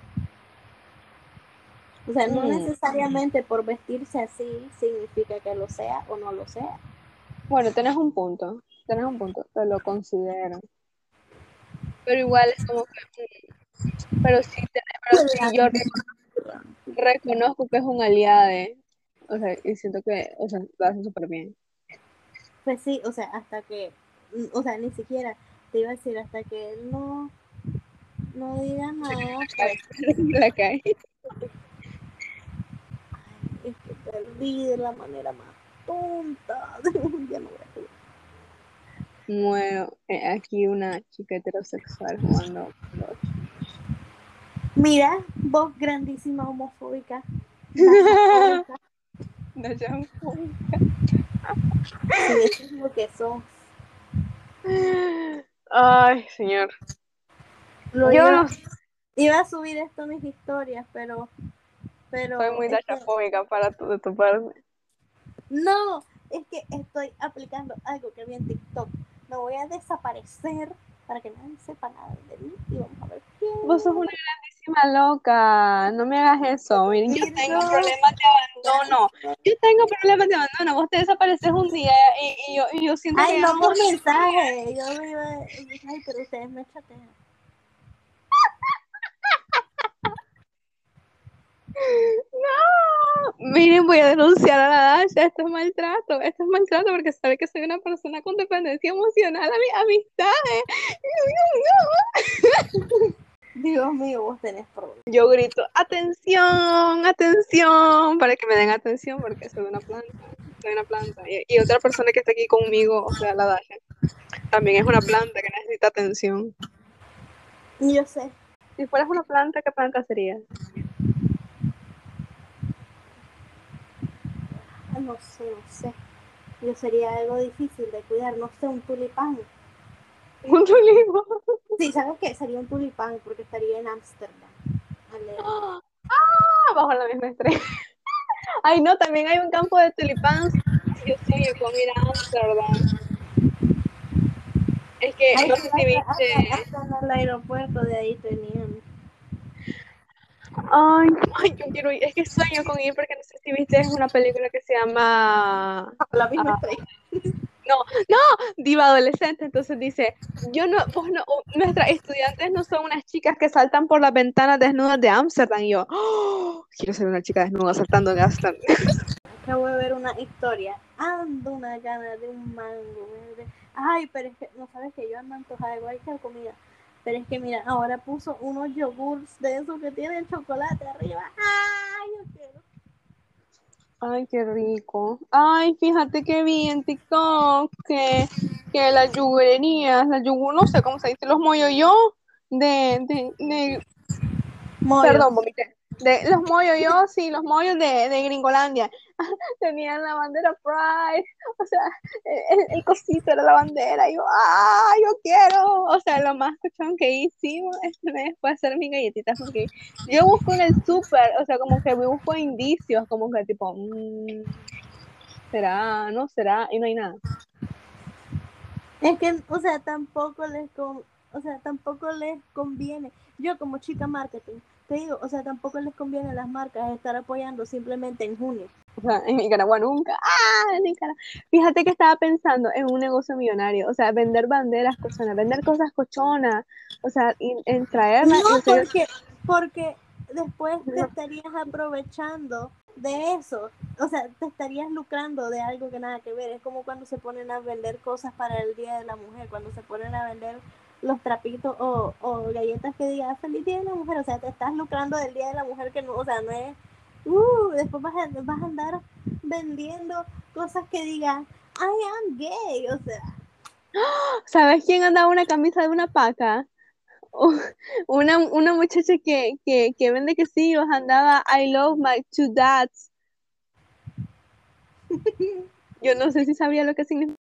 O sea, no Mm. necesariamente por vestirse así significa que lo sea o no lo sea. Bueno, tenés un punto. Tenés un punto. Te lo considero. Pero igual es como que. Pero sí, pero sí yo re- reconozco que es un aliado. O sea, y siento que, o sea, lo hace súper bien. Pues sí, o sea, hasta que, mm, o sea, ni siquiera te iba a decir hasta que él no, no diga nada, pues La cae. es que perdí de la manera más tonta. ya no voy a jugar. Bueno, eh, aquí una chica heterosexual jugando. Mira, vos grandísima homofóbica. No, eso es lo que sos. Ay, señor. Lo Yo iba, no iba a subir esto a mis historias, pero. pero soy muy es que- dachafóbica para tu, de tu parte. No, es que estoy aplicando algo que vi en TikTok. Me voy a desaparecer para que nadie sepa nada de mí y vamos a ver quién. Vos sos una grandísima loca. No me hagas eso. Miren, yo tengo No. problemas de abandono. Yo tengo problemas de abandono. Vos te desapareces un día y, y yo, y yo siento Ay, que. no por mensaje. Yo me iba ay, pero ustedes me chatean. No. Miren, voy a denunciar a la Dasha. Esto es maltrato. Esto es maltrato porque sabe que soy una persona con dependencia emocional a mis amistades. Dios mío, vos tenés problemas. Yo grito, atención, atención, para que me den atención porque soy una planta, soy una planta. Y, y otra persona que está aquí conmigo, o sea, la Dasha, también es una planta que necesita atención. Yo sé. Si fueras una planta, ¿qué planta serías? No sé, no sé. Yo sería algo difícil de cuidar. No sé, un tulipán. Un tulipo. Sí, ¿sabes qué? Sería un tulipán porque estaría en Ámsterdam. ¡Ah! Bajo la misma estrella. Ay, no, también hay un campo de tulipán. Yo sueño con ir a Amsterdam. Es que, Ay, no sé si viste. hasta en el aeropuerto de ahí tenían. Ay, ay, yo quiero ir. Es que sueño con ir porque no sé si viste, es una película que se llama La misma Ah. estrella. Diva Adolescente. Entonces dice, yo no, vos no, oh, nuestras estudiantes no son unas chicas que saltan por las ventanas desnudas de Ámsterdam. Y yo, "Oh, quiero ser una chica desnuda saltando en Ámsterdam. Acabo de ver una historia. Ando una gana de un mango. Ay, pero es que no sabes que yo ando antojada de cualquier comida. Pero es que mira, ahora puso unos yogurts de esos que tienen chocolate arriba. Ay, yo. Ay, qué rico. Ay, fíjate que vi en TikTok que, que las yugurerías, las yugur, no sé cómo se dice, los moyoyo de, de, de. Perdón, vomité. Los mollos, yo sí, los mollos de, de Gringolandia. Tenían la bandera Pride. O sea, el, el cosito era la bandera. Yo, ¡ah! Yo quiero. O sea, lo más cuchón que hicimos este mes fue hacer mis galletitas. Porque yo busco en el súper, o sea, como que busco indicios, como que tipo, mm, ¿será? ¿No será? Y no hay nada. Es que, o sea, tampoco les con... o sea, tampoco les conviene. Yo como chica marketing, te digo, o sea, tampoco les conviene a las marcas estar apoyando simplemente en junio. O sea, en Nicaragua nunca. ¡Ah! En Nicaragua. Fíjate que estaba pensando en un negocio millonario. O sea, vender banderas cochonas, vender cosas cochonas. O sea, en, traerlas. No, serio- porque, porque después te estarías aprovechando de eso. O sea, te estarías lucrando de algo que nada que ver. Es como cuando se ponen a vender cosas para el Día de la Mujer, cuando se ponen a vender los trapitos o, o galletas que digan Feliz Día de la Mujer. O sea, te estás lucrando del Día de la Mujer que no, o sea, no es... Uh, después vas a, vas a andar vendiendo cosas que digan I am gay, o sea, ¿Sabes quién andaba una camisa de una paca? Una, una muchacha que, que, que vende quesillos andaba I love my two dads. Yo no sé si sabía lo que significa.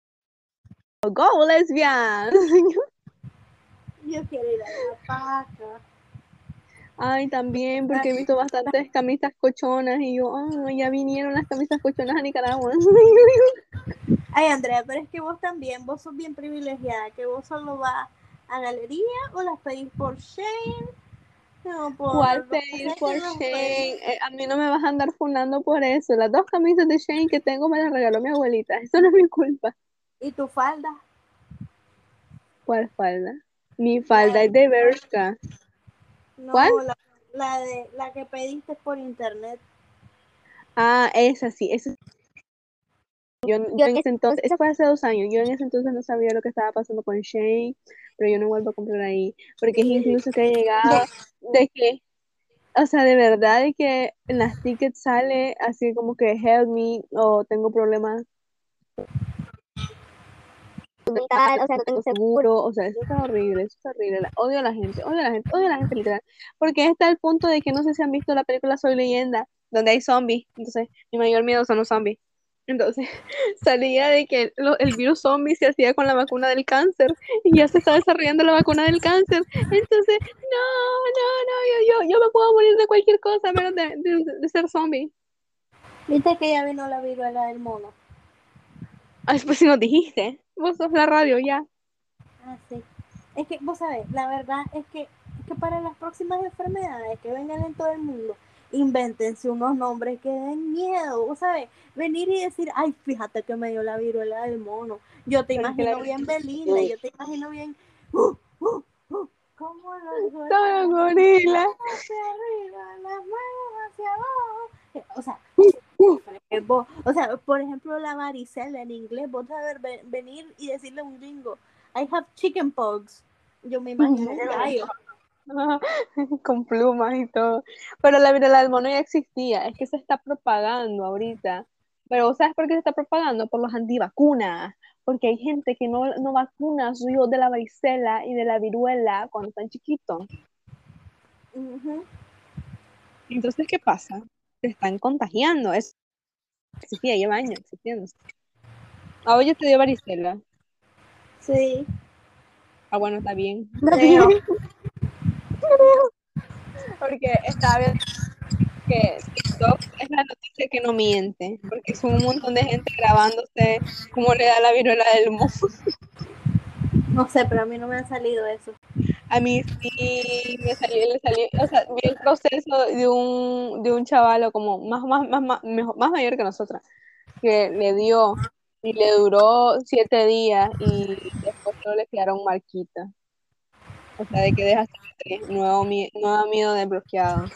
Go lesbian. yo quiero ir a la paca. Ay, también, porque he visto bastantes camisas cochonas y yo, ah, ya vinieron las camisas cochonas a Nicaragua. Ay, Andrea, pero es que vos también, vos sos bien privilegiada, que vos solo vas a galería o las pedís por Shane. No, por, ¿Cuál pedís por no Shane? Eh, a mí no me vas a andar fundando por eso. Las dos camisas de Shane que tengo me las regaló mi abuelita. Eso no es mi culpa. ¿Y tu falda? ¿Cuál falda? Mi falda es de Bershka. No, ¿Cuál? La, la de la que pediste por internet. Ah, esa sí, esa. Yo, yo en ese entonces, esa fue hace dos años, yo en ese entonces no sabía lo que estaba pasando con Shane, pero yo no vuelvo a comprar ahí, porque es incluso que he llegado de que, o sea, de verdad de que en las tickets sale así como que help me o tengo problemas mental, o sea, no tengo seguro, o sea, eso está horrible, eso está horrible, odio a la gente, odio a la gente, odio a la gente literal, porque está el punto de que no sé si han visto la película Soy Leyenda, donde hay zombies, entonces mi mayor miedo son los zombies, entonces salía de que lo- el virus zombie se hacía con la vacuna del cáncer y ya se está desarrollando la vacuna del cáncer, entonces, no, no, no, yo, yo, yo me puedo morir de cualquier cosa menos de, de- de ser zombie. ¿Viste que ya vino la viruela del mono? Ay, pues si nos dijiste, vos sos la radio ya. Ah, sí. Es que, vos sabés, la verdad es que, es que para las próximas enfermedades que vengan en todo el mundo, invéntense unos nombres que den miedo, vos sabés, venir y decir, ay, fíjate que me dio la viruela del mono. Yo te Pero imagino bien Belinda, yo te imagino bien, uh, uh, uh, como los Todo gorila. hacia arriba, las manos hacia abajo. O sea, o sea, por ejemplo, la varicela en inglés, vos sabes ve- venir y decirle a un gringo, I have chicken pox. Yo me imagino un gallo. con plumas y todo. Pero la viruela del mono ya existía, es que se está propagando ahorita. Pero ¿vos ¿sabes por qué se está propagando? Por los antivacunas. Porque hay gente que no, no vacuna a sus hijos de la varicela y de la viruela cuando están chiquitos. Entonces, ¿qué pasa? Se están contagiando. Es existía, lleva años existiendo. A vos ya te dio varicela. Sí. Ah, bueno, está bien. Creo. Porque estaba viendo que TikTok es la noticia que no miente, porque son un montón de gente grabándose cómo le da la viruela del mono. No sé, pero a mí no me ha salido eso. A mí sí me salió, le salió, o sea, vi el proceso de un, de un chavalo como más, más, más, más, mejor- más mayor que nosotras, que le dio y le duró siete días y después solo le quedaron marquitas. O sea, de que deja cicatriz, nuevo, nuevo miedo desbloqueado.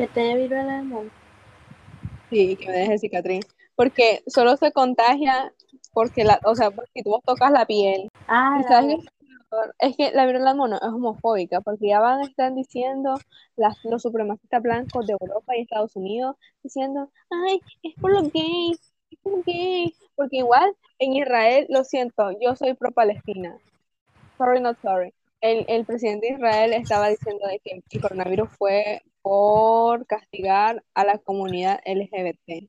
Que te viruela del mono. Sí, que me deje cicatriz. Porque solo se contagia porque la, o sea, porque si tú tocas la piel. Ah, ¿Y la- sabes es que la viruela del mono es homofóbica, porque ya van a estar diciendo las, los supremacistas blancos de Europa y Estados Unidos, diciendo, ay, es por los gays, es por los gays. Porque igual en Israel, lo siento, yo soy pro Palestina. Sorry, not sorry. El, el presidente de Israel estaba diciendo de que el coronavirus fue por castigar a la comunidad LGBT.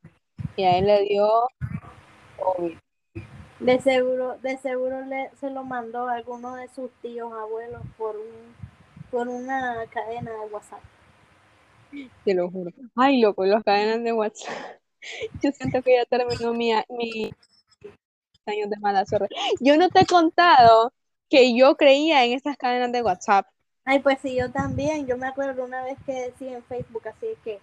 Y a él le dio COVID. de seguro, de seguro le, se lo mandó a alguno de sus tíos abuelos por un, por una cadena de WhatsApp. Te lo juro. Ay, loco, las cadenas de WhatsApp. Yo siento que ya terminó mi, mi años de mala suerte. Yo no te he contado que yo creía en estas cadenas de WhatsApp. Ay, pues sí, yo también. Yo me acuerdo una vez que decía en Facebook así que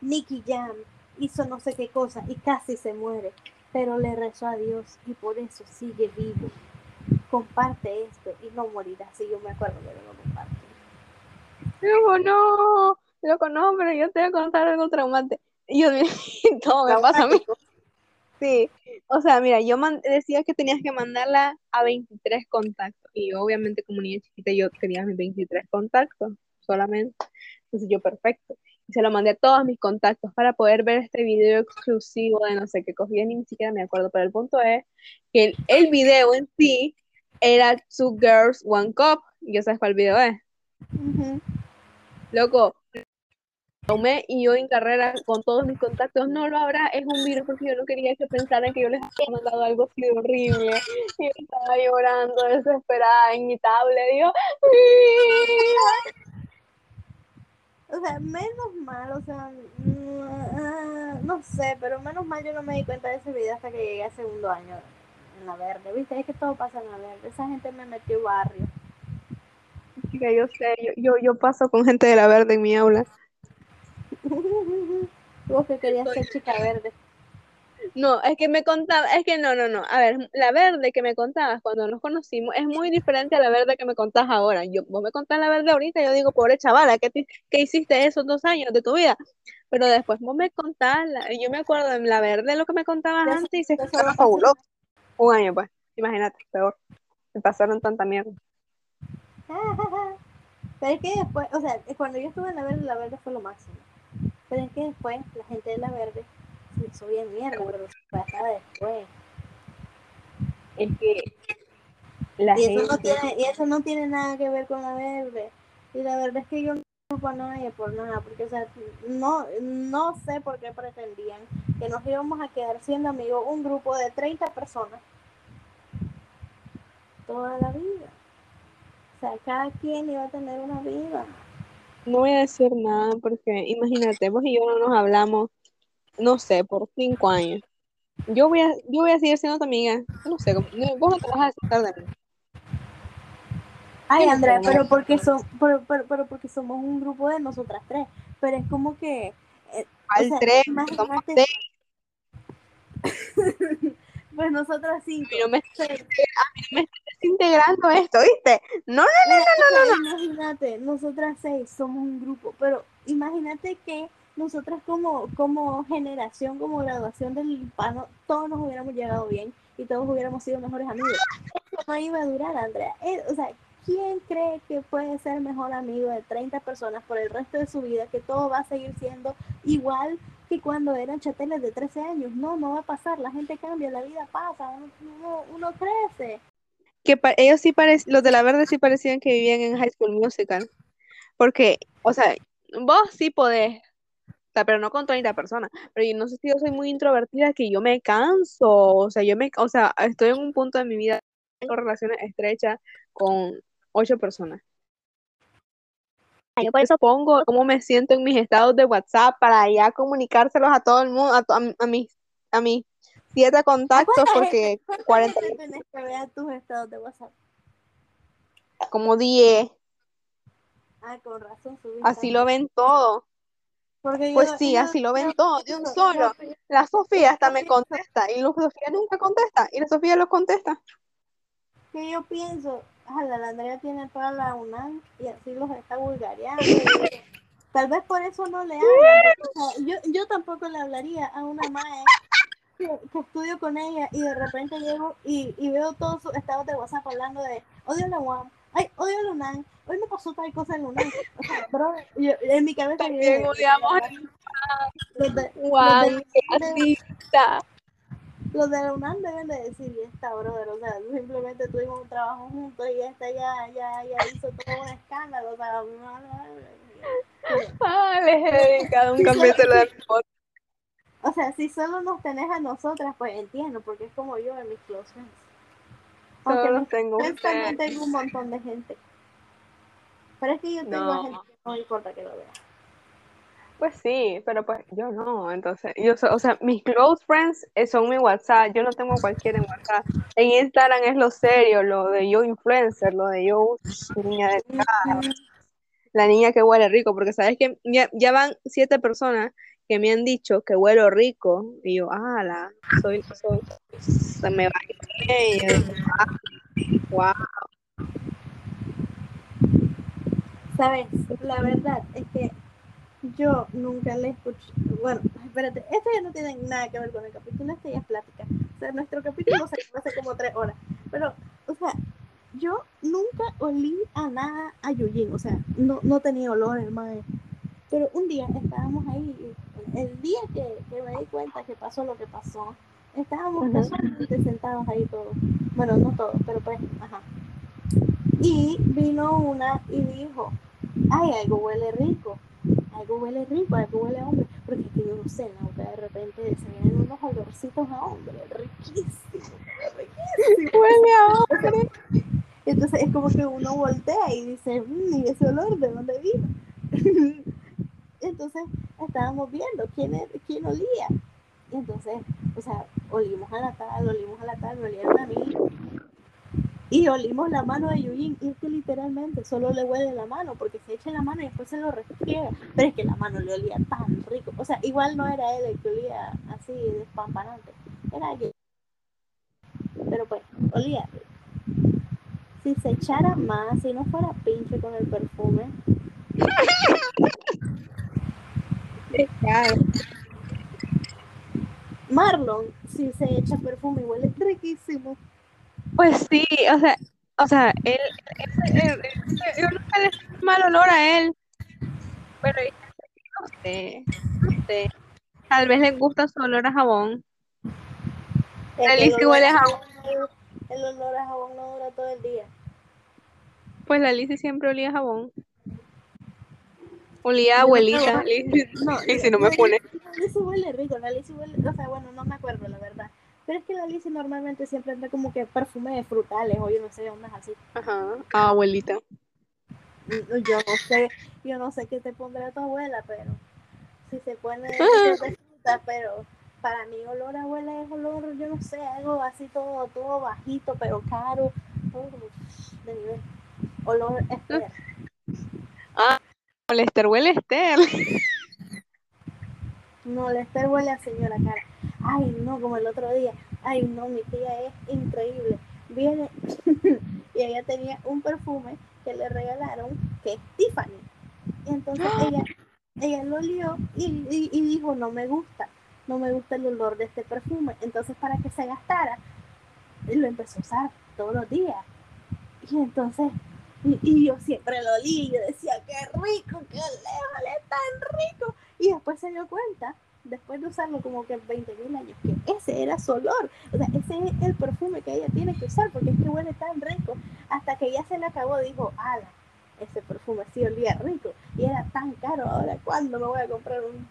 Nicky Jam hizo no sé qué cosa y casi se muere, pero le rezó a Dios y por eso sigue vivo. Comparte esto y no morirá. Sí, yo me acuerdo que lo compartí. Luego, no, loco, no, pero yo te voy a contar algo traumante. Y yo, todo me pasa a mí. Sí, o sea, mira, yo decía que tenías que mandarla a 23 contactos. Y obviamente, como niña chiquita, yo quería mis 23 contactos solamente. Entonces yo, perfecto. Y se lo mandé a todos mis contactos para poder ver este video exclusivo de no sé qué cogía, ni siquiera me acuerdo. Pero el punto es que el, video en sí era Two Girls, One Cup. ¿Y ya sabes cuál video es? Loco, tomé y yo en carrera con todos mis contactos, no lo habrá, es un virus porque yo no quería que pensaran que yo les había mandado algo así de horrible. Y yo estaba llorando, desesperada en mi tablet, digo, o sea, menos mal, o sea, mm, no sé, pero menos mal yo no me di cuenta de ese video hasta que llegué al segundo año en la verde, viste, es que todo pasa en la verde, esa gente me metió barrio. Chica, yo sé, yo, yo, yo paso con gente de la verde en mi aula. Vos que querías ser chica verde. No, es que me contaba, es que no, no, no. A ver, la verde que me contabas cuando nos conocimos es muy diferente a la verde que me contás ahora. Yo, vos me contás la verde ahorita, yo digo, pobre chavala, ¿qué, qué hiciste esos dos años de tu vida? Pero después vos me contás, yo me acuerdo de la verde, lo que me contabas antes y se escuchaba fabuloso. Un año, pues, imagínate, peor. Me pasaron tanta mierda. Pero es que después, o sea, cuando yo estuve en la verde, la verde fue lo máximo. Pero es que después la gente de la verde se hizo bien mierda, pero fue hasta después. Es que la y, eso no tiene, y eso no tiene nada que ver con la verde. Y la verdad es que yo no por nadie por nada, porque o sea, no, no sé por qué pretendían que nos íbamos a quedar siendo amigos un grupo de 30 personas toda la vida. O sea, cada quien iba a tener una vida. No voy a decir nada porque imagínate, vos y yo no nos hablamos, no sé, por cinco años. Yo voy a, yo voy a seguir siendo tu amiga. No sé, vos no te vas a aceptar de mí. Ay, Andrea, pero porque, son, pero, pero, porque somos un grupo de nosotras tres. Pero es como que. Eh, Al tres, somos tres. pues nosotras cinco. A mí no me, me desintegrando esto, ¿viste? No, no, no, no, no, no. Imagínate, nosotras seis somos un grupo, pero imagínate que nosotras como, como generación, como graduación del hispano, todos nos hubiéramos llegado bien y todos hubiéramos sido mejores amigos. Eso no iba a durar, Andrea. Eh, o sea, ¿quién cree que puede ser mejor amigo de 30 personas por el resto de su vida? Que todo va a seguir siendo igual que cuando eran chateles de 13 años. No, no va a pasar. La gente cambia, la vida pasa, uno, uno crece que ellos sí parecían, los de la verde sí parecían que vivían en High School Musical. Porque, o sea, vos sí podés, pero no con 30 personas. Pero yo no sé si yo soy muy introvertida, que yo me canso. O sea, yo me, o sea, estoy en un punto de mi vida, tengo relaciones estrechas con ocho personas. Yo por eso pongo cómo me siento en mis estados de WhatsApp para ya comunicárselos a todo el mundo, a, a, a mis, a mis siete contactos porque 40. Tienes que ver tus estados de WhatsApp. Como 10. Ah, con razón. Así lo ven todo. pues sí, así lo ven todo, de un solo. La Sofía hasta me contesta y la Sofía nunca contesta y la Sofía lo contesta. Que yo pienso, la Andrea tiene toda la UNAM y así los está vulgareando. Tal vez por eso no le hablan. yo, yo tampoco le hablaría a una madre que, estudio con ella y de repente llego y, y veo todos sus estados de WhatsApp hablando de odio la UAM, ay, odio la UNAM, hoy me pasó tal cosa en UNAM. O sea, bro, yo, en mi cabeza También odiamos UAM, los de la UNAM deben de decir, y esta brother, o sea, simplemente tuvimos un trabajo juntos y esta ya, ya, ya hizo todo un escándalo, o sea, Ah, les he dedicado un capítulo de o sea, si solo nos tenés a nosotras, pues entiendo, porque es como yo en mis close friends. Aunque los tengo también tengo un montón de gente. Pero es que yo tengo a gente que no importa que lo vea. Pues sí, pero pues yo no, entonces, yo, o sea, mis close friends eh, son mi WhatsApp, yo no tengo cualquiera en WhatsApp. En Instagram es lo serio, lo de yo influencer, lo de yo niña de la niña que huele rico, porque sabes que ya, van siete personas que me han dicho que huelo rico, y yo, ah, la, soy, soy, se me va y yo ah, wow. ¿Sabes? La verdad es que yo nunca le escuché. Bueno, espérate, esto ya no tiene nada que ver con el capítulo, esto ya es plática. O sea, nuestro capítulo se hace como tres horas. Pero, o sea, yo nunca olí a nada a Yujin, o sea, no, no tenía olor el mae. Pero un día estábamos ahí, el día que, que me di cuenta que pasó lo que pasó, estábamos casualmente sentados ahí todos. Bueno, no todos, pero pues, ajá. Y vino una y dijo, ay, algo huele rico, algo huele rico, algo huele a hombre, porque es que yo no sé. Que de repente se vienen unos olorcitos a hombre, riquísimo, riquísimo. Huele a hombre. Entonces es como que uno voltea y dice, "Mm, ¿y ese olor de dónde vino? Entonces estábamos viendo quién, era- quién olía. Y entonces, o sea, olimos a la tal, olimos a la tal, me olieron a mí. Y olimos la mano de Yujin. Y es que literalmente solo le huele la mano, porque se echa la mano y después se lo restriega. Pero es que la mano le olía tan rico. O sea, igual no era él el que olía así despampanante. Era alguien. Pero pues, olía rico. Si se echara más, si no fuera pinche con el perfume. Marlon, si se echa perfume, huele riquísimo. Pues sí, o sea, o sea, él, él- él- él- yo nunca le sentí mal olor a él, pero no sé, no sé, tal vez le gusta su olor a jabón. El sí huele a jabón. El olor a jabón no dura todo el día. Pues la Lizzy siempre olía a jabón. Olía a no abuelita. Lizzy- No, Lizzy, no me pone. La Lizzy huele rico, la Lizzy huele, o sea, bueno, no me acuerdo la verdad. Pero es que la Lizzy normalmente siempre anda como que perfume de frutales o yo no sé, ondas así. Ajá, a abuelita. Yo no sé, yo no sé qué te pondrá tu abuela, pero si se pone de fruta, pero para mí olor a abuela es olor, yo no sé, algo así todo, todo bajito, pero caro, todo de nivel. Olor Esther. Lester huele Esther. No, la Esther huele a señora cara. Ay, no, como el otro día. Ay, no, mi tía es increíble. Viene y ella tenía un perfume que le regalaron que es Tiffany. Y entonces ella, ella lo olió y, y- y dijo, no me gusta, no me gusta el olor de este perfume. Entonces para que se gastara, lo empezó a usar todos los días. Y entonces, y, y yo siempre lo olí y yo decía, qué rico, qué le huele tan rico. Y después se dio cuenta, después de usarlo como que 20 mil años, que ese era su olor. O sea, ese es el perfume que ella tiene que usar porque es que huele tan rico. Hasta que ya se le acabó, dijo, ala, ese perfume sí olía rico. Y era tan caro, ahora cuándo me voy a comprar un...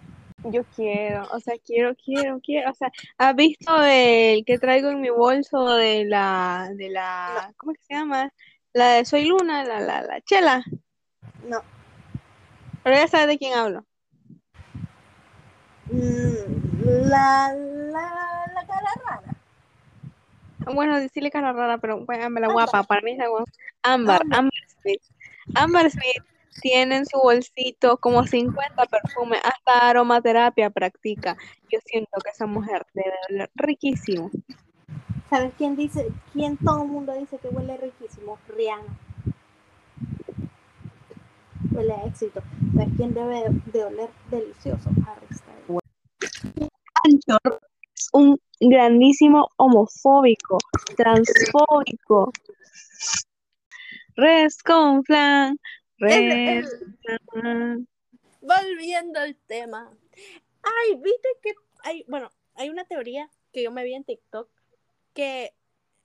Yo quiero, o sea, quiero, quiero, quiero, o sea, ¿has visto el que traigo en mi bolso de la, de la, ¿cómo es que se llama? La de Soy Luna, la, la, la chela, No. pero ya sabes de quién hablo. Mm, la, la, la cara rara. Bueno, decirle cara rara, pero bueno, la guapa, para mí es la guapa. Ámbar, Ámbar. Smith. Ámbar Smith tiene en su bolsito como 50 perfumes, hasta aromaterapia practica. Yo siento que esa mujer debe oler riquísimo. ¿Sabes quién dice, quién todo el mundo dice que huele riquísimo? Rihanna. Huele a éxito. ¿Sabes quién debe de oler delicioso? Harry. Es un grandísimo homofóbico, transfóbico. Res con flan, res con flan. Volviendo al tema. Ay, viste que hay, bueno, hay una teoría que yo me vi en TikTok que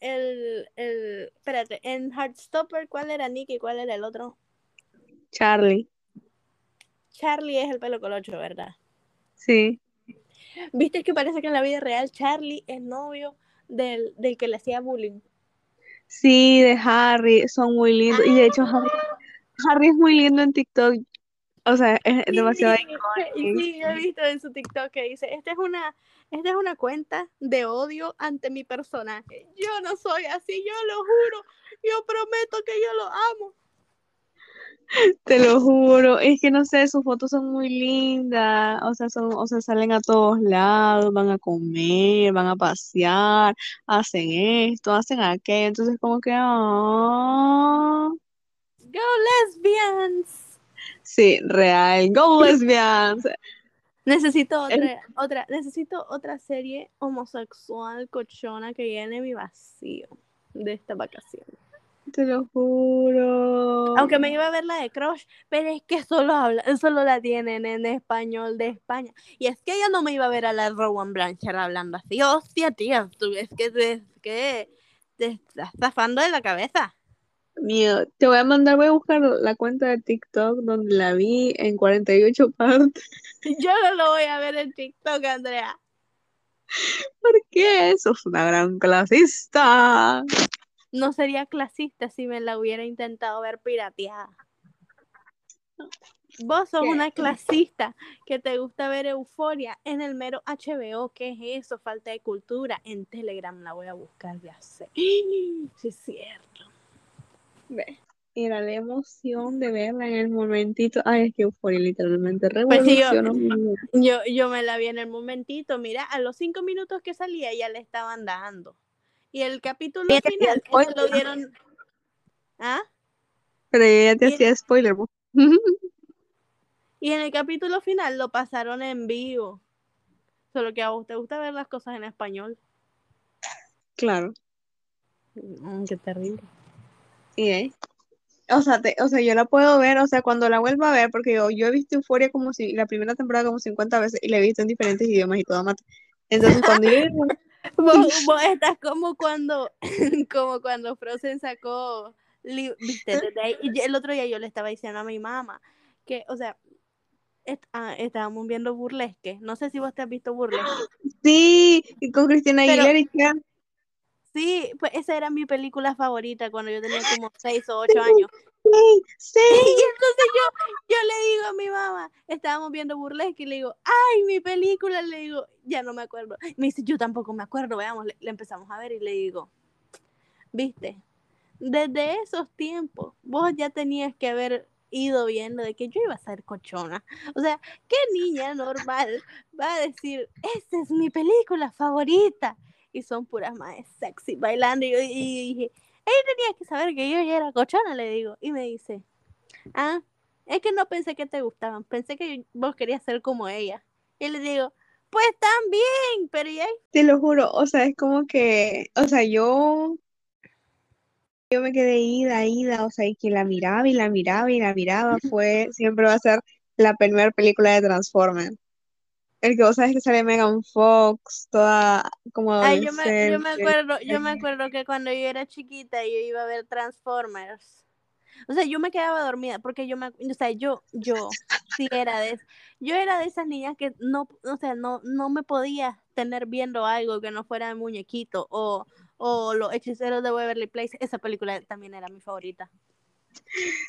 el, el, espérate, en Heartstopper, ¿cuál era Nick y cuál era el otro? Charlie, Charlie es el pelo colocho, ¿verdad? sí. Viste que parece que en la vida real Charlie es novio del, del que le hacía bullying. Sí, de Harry, son muy lindos. Y de hecho, Harry, Harry es muy lindo en TikTok. O sea, es demasiado Sí, sí, yo he visto en su TikTok que dice, esta es una, esta es una cuenta de odio ante mi personaje. Yo no soy así, yo lo juro, yo prometo que yo lo amo. Te lo juro, es que no sé, sus fotos son muy lindas, o sea, son, o sea, salen a todos lados, van a comer, van a pasear, hacen esto, hacen aquello, entonces como que, ah, Go lesbians. sí, real, go lesbians. Necesito otra, otra, necesito otra serie homosexual cochona que llene mi vacío de esta vacación. Te lo juro. Aunque me iba a ver la de Crush, pero es que solo habla, solo la tienen en español de España. Y es que yo no me iba a ver a la Rowan Blanchard hablando así. Hostia, tía, tú es que te, que te estás zafando de la cabeza. Mío, te voy a mandar, voy a buscar la cuenta de TikTok donde la vi en 48 partes. Yo no lo voy a ver en TikTok, Andrea. ¿Por qué? Eso es una gran clasista. No sería clasista si me la hubiera intentado ver pirateada. Vos sos ¿Qué? una clasista que te gusta ver euforia en el mero HBO. ¿Qué es eso? Falta de cultura. En Telegram la voy a buscar ya sé. Sí, es cierto. Ve, Era la emoción de verla en el momentito. Ay, es que euforia literalmente Pues sí, yo- revolucionó mi vida. Yo, yo me la vi en el momentito. Mira, a los cinco minutos que salía ya le estaban dando. Y el capítulo final, ese lo dieron. ¿Ah? Pero ella te Y- hacía spoiler. po. Y en el capítulo final lo pasaron en vivo. Solo que a vos te gusta ver las cosas en español. Claro. Mm, qué terrible. Y ahí. O sea, te- o sea, yo la puedo ver, o sea, cuando la vuelva a ver, porque yo, yo he visto Euforia como si, la primera temporada como 50 veces y la he visto en diferentes idiomas y todo mata. Entonces, cuando yo Vos, vos estás como cuando, como cuando Frozen sacó, li- viste, desde ahí- y el otro día yo le estaba diciendo a mi mamá que, o sea, est- ah, estábamos viendo Burlesque, no sé si vos te has visto Burlesque, sí, y con Cristina Aguilera y sí, pues esa era mi película favorita cuando yo tenía como 6 o 8 años, sí, sí. y entonces yo, yo le digo a mi mamá, estábamos viendo Burlesque y le digo, ay, mi película, le digo, ya no me acuerdo. Me dice, yo tampoco me acuerdo, veamos, le, empezamos a ver y le digo, viste, desde esos tiempos, vos ya tenías que haber ido viendo de que yo iba a ser cochona. O sea, ¿qué niña normal va a decir, esta es mi película favorita? Y son puras más sexy bailando. Y, yo- y dije, tenía que saber que yo ya era cochona, le digo. Y me dice, ah, es que no pensé que te gustaban, pensé que vos querías ser como ella. Y le digo, pues también, pero ya Te lo juro, o sea, es como que, o sea, yo, yo me quedé ida, ida, o sea, y que la miraba y la miraba y la miraba fue, siempre va a ser la primera película de Transformers. El que vos sabes que sale Megan Fox, toda como Ay, yo me, yo me acuerdo, yo me acuerdo que cuando yo era chiquita yo iba a ver Transformers. O sea, yo me quedaba dormida porque yo me, o sea, yo, yo sí era de, yo era de esas niñas que no, o sea, no, no me podía tener viendo algo que no fuera muñequito o, o los hechiceros de Waverly Place. Esa película también era mi favorita.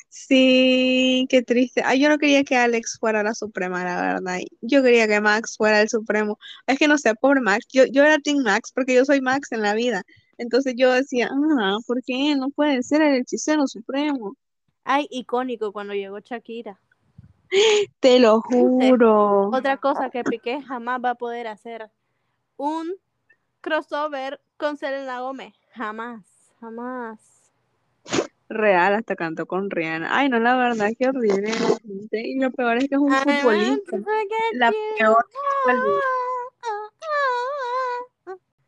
Sí, qué triste. Ay, yo no quería que Alex fuera la suprema, la verdad. Yo quería que Max fuera el supremo. Es que no sé, pobre Max. Yo, yo era Team Max porque yo soy Max en la vida. Entonces yo decía, ah, ¿por qué no puede ser el hechicero supremo? Ay, icónico cuando llegó Shakira. Te lo juro. Otra cosa que Piqué jamás va a poder hacer. Un crossover con Selena Gómez. Jamás, jamás. Real, hasta cantó con Rihanna. Ay, no, la verdad, qué horrible. Y lo peor es que es un futbolista. La peor.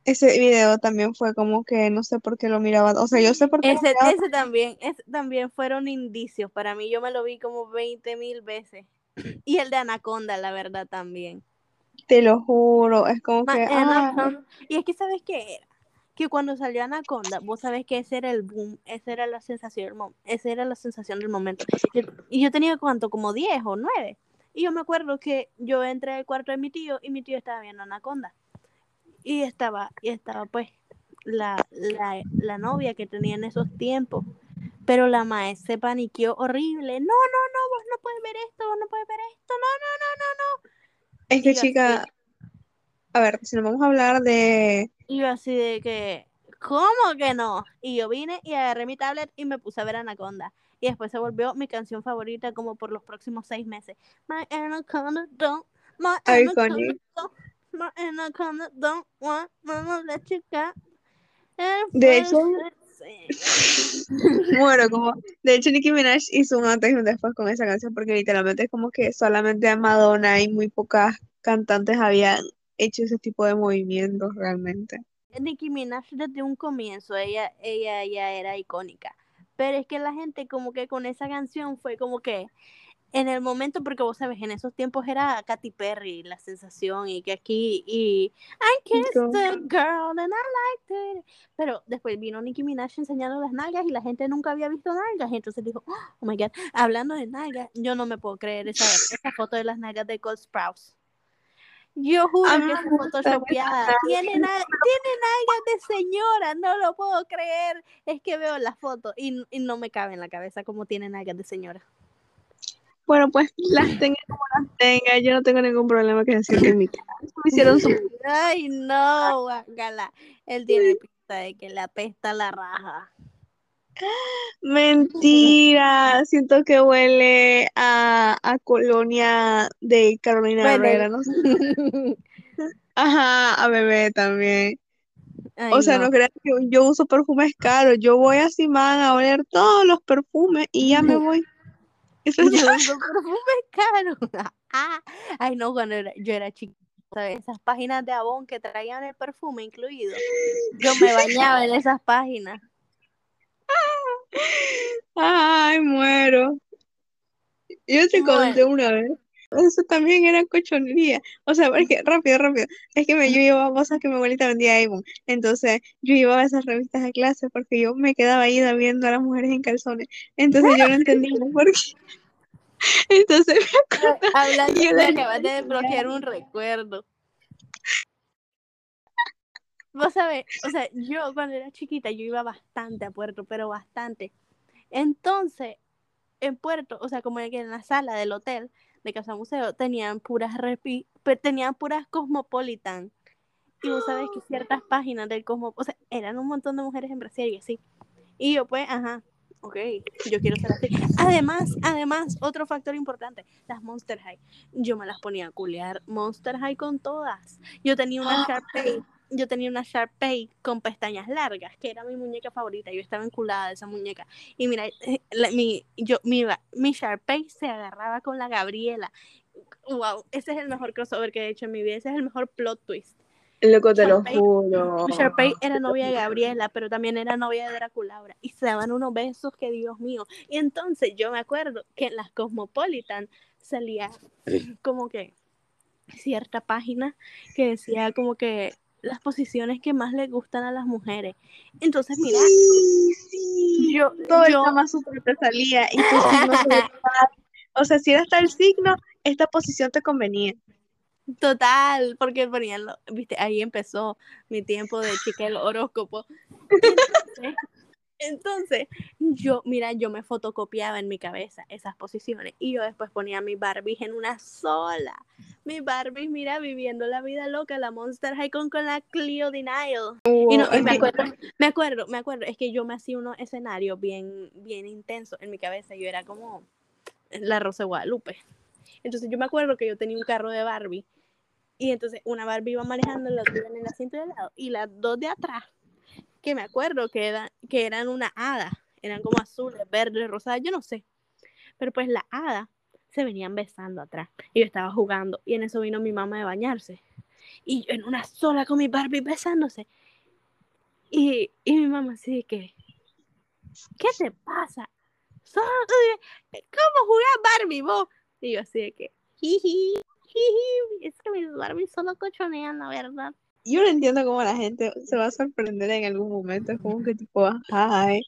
Ese video también fue como que no sé por qué lo miraba. O sea, yo sé por qué lo Ese, miraba. ese también, ese también fueron indicios. Para mí, yo me lo vi como 20 mil veces. Y el de Anaconda, la verdad, también. Te lo juro. Es como Ma- que, ah, Y es que, ¿sabes qué era? Que cuando salió Anaconda, vos sabés que ese era el boom, esa era la sensación del momento, esa era la sensación del momento. Yo- y yo tenía cuánto, como 10 o 9. Y yo me acuerdo que yo entré al cuarto de mi tío y mi tío estaba viendo Anaconda. Y estaba, y estaba pues la, la, la novia que tenía en esos tiempos Pero la maestra se paniqueó horrible. No, no, no, vos no puedes ver esto, vos no puedes ver esto, no, no, no, no, no. Es que, yo chica, a ver, si nos vamos a hablar de... Y yo así de que, ¿cómo que no? Y yo vine y agarré mi tablet y me puse a ver Anaconda. Y después se volvió mi canción favorita como por los próximos seis meses. My Anaconda don't, my. Anaconda don't, my Anaconda don't want, mama let you go. De hecho- Bueno, como... De hecho, Nicki Minaj hizo un antes y un después con esa canción porque literalmente es como que solamente Madonna y muy pocas cantantes habían hecho ese tipo de movimientos realmente. Nicki Minaj desde un comienzo, ella, ella ya era icónica. Pero es que la gente como que con esa canción fue como que en el momento, porque vos sabes, en esos tiempos era Katy Perry la sensación y que aquí y I kissed the girl and I liked it. Pero después vino Nicki Minaj enseñando las nalgas y la gente nunca había visto nalgas. Y entonces dijo, oh my god, hablando de nalgas, yo no me puedo creer esa, esa foto de las nalgas de Cole Sprouse. Yo juro que me esa gusta foto esa chopeada nalga. tiene, na- tiene nalgas de señora, no lo puedo creer. Es que veo la foto y, y no me cabe en la cabeza como tiene nalgas de señora. Bueno, pues las tenga como las tenga, yo no tengo ningún problema que decir en mi casa me hicieron su... Ay, no, guacala. Él tiene pinta de que le apesta la raja. Mentira, siento que huele a, a colonia de Carolina Huele. Herrera, no sé. Ajá, a bebé también. Ay, O sea, no, creas que yo uso perfumes caros, yo voy a Simán a oler todos los perfumes y ya me voy. Eso es Yo uso perfume caro. Ah, Ay, no, cuando era- yo era chiquita, esas páginas de Avon que traían el perfume incluido. Yo me bañaba en esas páginas. Ay, muero. Yo te conté una vez. Eso también era cochonería. O sea, porque rápido, rápido. Es que me, yo llevaba cosas que mi abuelita vendía a Avon. Entonces, yo llevaba esas revistas a clase porque yo me quedaba ahí viendo a las mujeres en calzones. Entonces, yo no entendía por qué. Entonces, me acuerdo. Hablando, Yo me le- acabas de desbloquear un recuerdo. Vos sabés, o sea, yo cuando era chiquita yo iba bastante a Puerto, pero bastante. Entonces, en Puerto, o sea, como en la sala del hotel de Casa Museo tenían puras repi, tenían puras Cosmopolitan. Y vos sabés que ciertas páginas del Cosmo, o sea, eran un montón de mujeres en Brasil y así. Y yo pues, ajá, ok, yo quiero ser así. Además, además, otro factor importante, las Monster High. Yo me las ponía a culear Monster High con todas. Yo tenía una Sharpay, yo tenía una Sharpay con pestañas largas, que era mi muñeca favorita. Yo estaba enculada de esa muñeca. Y mira, eh, la- mi, yo, mi, mi Sharpay se agarraba con la Gabriela. Wow, ese es el mejor crossover que he hecho en mi vida. Ese es el mejor plot twist. Loco, te lo juro. Sharpay era novia de Gabriela, pero también era novia de Draculaura. Y se daban unos besos que, Dios mío. Y entonces yo me acuerdo que en las Cosmopolitan salía como que cierta página que decía como que las posiciones que más les gustan a las mujeres. Entonces, mira, Sí, sí. yo, Todo el yo- Kama Sutra te salía y. O sea, si era tal signo, esta posición te convenía. Total, porque ponían, lo- viste, ahí empezó mi tiempo de chica del horóscopo. Entonces, entonces, yo, mira, yo me fotocopiaba en mi cabeza esas posiciones y yo después ponía mi Barbie en una sola. Mi Barbie, mira, viviendo la vida loca, la Monster High con, con la Clio Denial. Y, no, y me acuerdo, me acuerdo, me acuerdo, es que yo me hacía unos escenarios bien, bien intensos en mi cabeza. Yo era como la Rosa de Guadalupe. Entonces yo me acuerdo que yo tenía un carro de Barbie y entonces una Barbie iba manejando, la otra en el asiento de al lado y las dos de atrás, que me acuerdo que, era- que eran una hada, eran como azules, verdes, rosadas, yo no sé. Pero pues la hada se venían besando atrás y yo estaba jugando y en eso vino mi mamá de bañarse y yo en una sola con mi Barbie besándose. Y, y mi mamá así que, ¿qué te pasa? ¿Cómo jugar Barbie vos? Y yo así de que, jiji, jiji, es que mis Barbie solo cochonean, la verdad. Yo no entiendo cómo la gente se va a sorprender en algún momento. Es como que tipo, ay,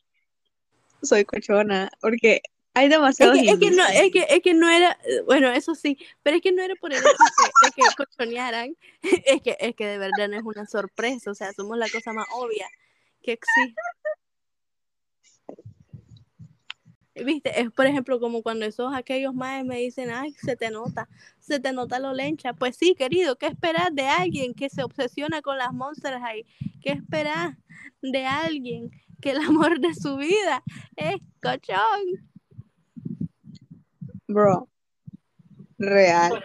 soy cochona. Porque hay Es que, es, que no, es, que, es que no era, bueno, eso sí, pero es que no era por el hecho de, de que cochonearan, es que, es que de verdad no es una sorpresa, o sea, somos la cosa más obvia que existe. Viste, es por ejemplo como cuando esos aquellos maes me dicen, ay, se te nota, se te nota lo lencha. Pues sí, querido, ¿qué esperas de alguien que se obsesiona con las monsters ahí? ¿Qué esperas de alguien que el amor de su vida es cochón? Bro. Real.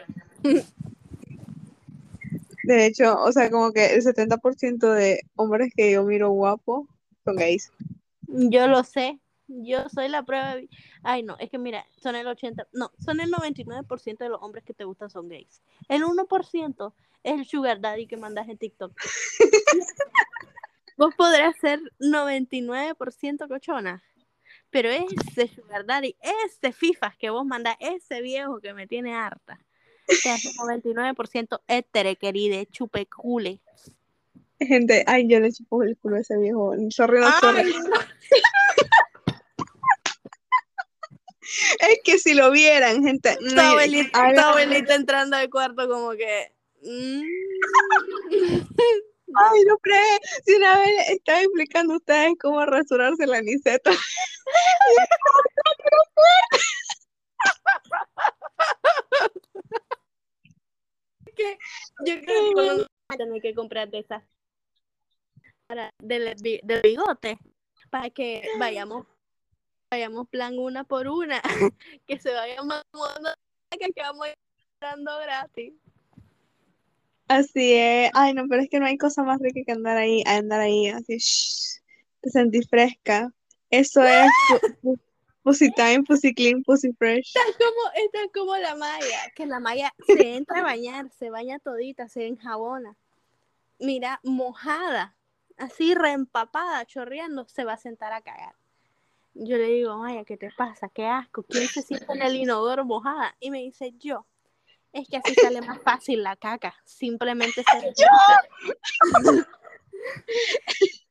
De hecho, o sea, como que el 70% de hombres que yo miro guapo son gays. Yo lo sé, yo soy la prueba. de- Ay, no, es que mira, son el 80, no, son el 99% de los hombres que te gustan son gays. El 1% es el sugar daddy que mandas en TikTok. Vos podrás ser 99% cochona, pero ese sugar daddy, ese fifas que vos mandás, ese viejo que me tiene harta, te hace 99% étere, querida, chupecule. Gente, ay, yo le chupo el culo a ese viejo. Sorry, no, sorry. Es que si lo vieran, gente. Tu abuelita, tu abuelita entrando al cuarto como que... mm. Ay, no pre, si una vez estaba explicando a ustedes cómo rasurarse la aniseta. que yo creo que a tener que comprar de esas para del bigote para que vayamos vayamos plan una por una que se vayan mamando que vamos dando gratis Así es. Ay, no, pero es que no hay cosa más rica que andar ahí, andar ahí, así, shh, te sentís fresca. Eso es pu- pu- pussy time, pussy clean, pussy fresh. es como esta es como la Maya que la Maya se entra a bañar se baña todita se enjabona mira mojada así reempapada chorreando se va a sentar a cagar yo le digo, Maya, ¿qué te pasa? Qué asco. ¿Quién se siente en el inodoro mojada? Y me dice, yo. Es que así sale más fácil la caca. Simplemente se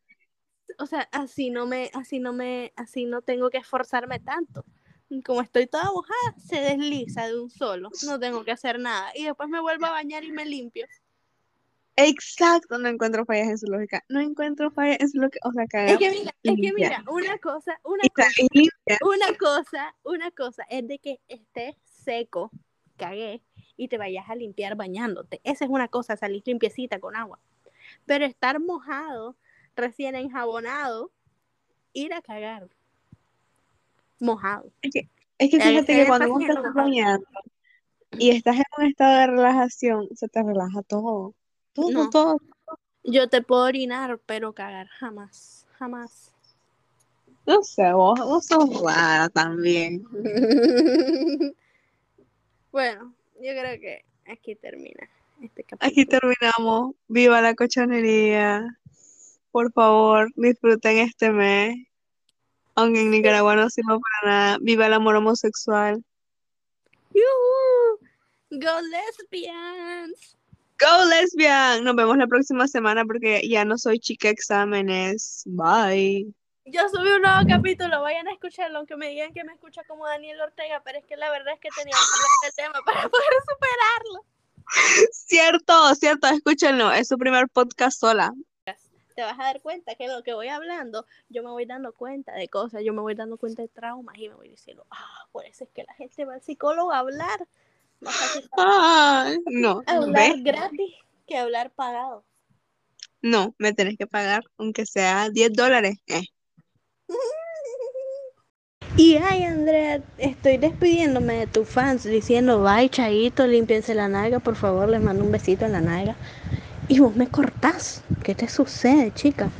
O sea, así no me, así no me, así no tengo que esforzarme tanto. Como estoy toda mojada, se desliza de un solo. No tengo que hacer nada. Y después me vuelvo a bañar y me limpio. Exacto, no encuentro fallas en su lógica. No encuentro fallas en su lógica. O sea, Es cagar que mira, es que mira, una cosa, una cosa, una cosa, una cosa es de que estés seco, cagué, y te vayas a limpiar bañándote. Esa es una cosa, salir limpiecita con agua. Pero estar mojado, recién enjabonado, ir a cagar. Mojado. Es que fíjate Eh, que cuando vos estás bañando y estás en un estado de relajación, se te relaja todo. No. Yo te puedo orinar, pero cagar jamás, jamás. No sé, vos, vos sos rara también. bueno, yo creo que aquí termina este capítulo. Aquí terminamos. Viva la cochonería. Por favor, disfruten este mes. Aunque en Nicaragua no sirva para nada. Viva el amor homosexual. ¡Yujú! Go lesbians. Go lesbian. Nos vemos la próxima semana porque ya no soy chica exámenes. Bye. Yo subí un nuevo capítulo, vayan a escucharlo, aunque me digan que me escucha como Daniel Ortega, pero es que la verdad es que tenía que hablar del tema para poder superarlo. Cierto, cierto, escúchenlo. Es su primer podcast sola. Te vas a dar cuenta que lo que voy hablando, yo me voy dando cuenta de cosas, yo me voy dando cuenta de traumas y me voy diciendo, ah, por eso es que la gente va al psicólogo a hablar. Ay, no. hablar ¿Ves? gratis que hablar pagado. No, me tenés que pagar, aunque sea 10 dólares. Eh. Y ay, Andrea, estoy despidiéndome de tus fans diciendo, bye, chaito, límpiense la nalga, por favor, les mando un besito en la nalga. Y vos me cortás. ¿Qué te sucede, chica?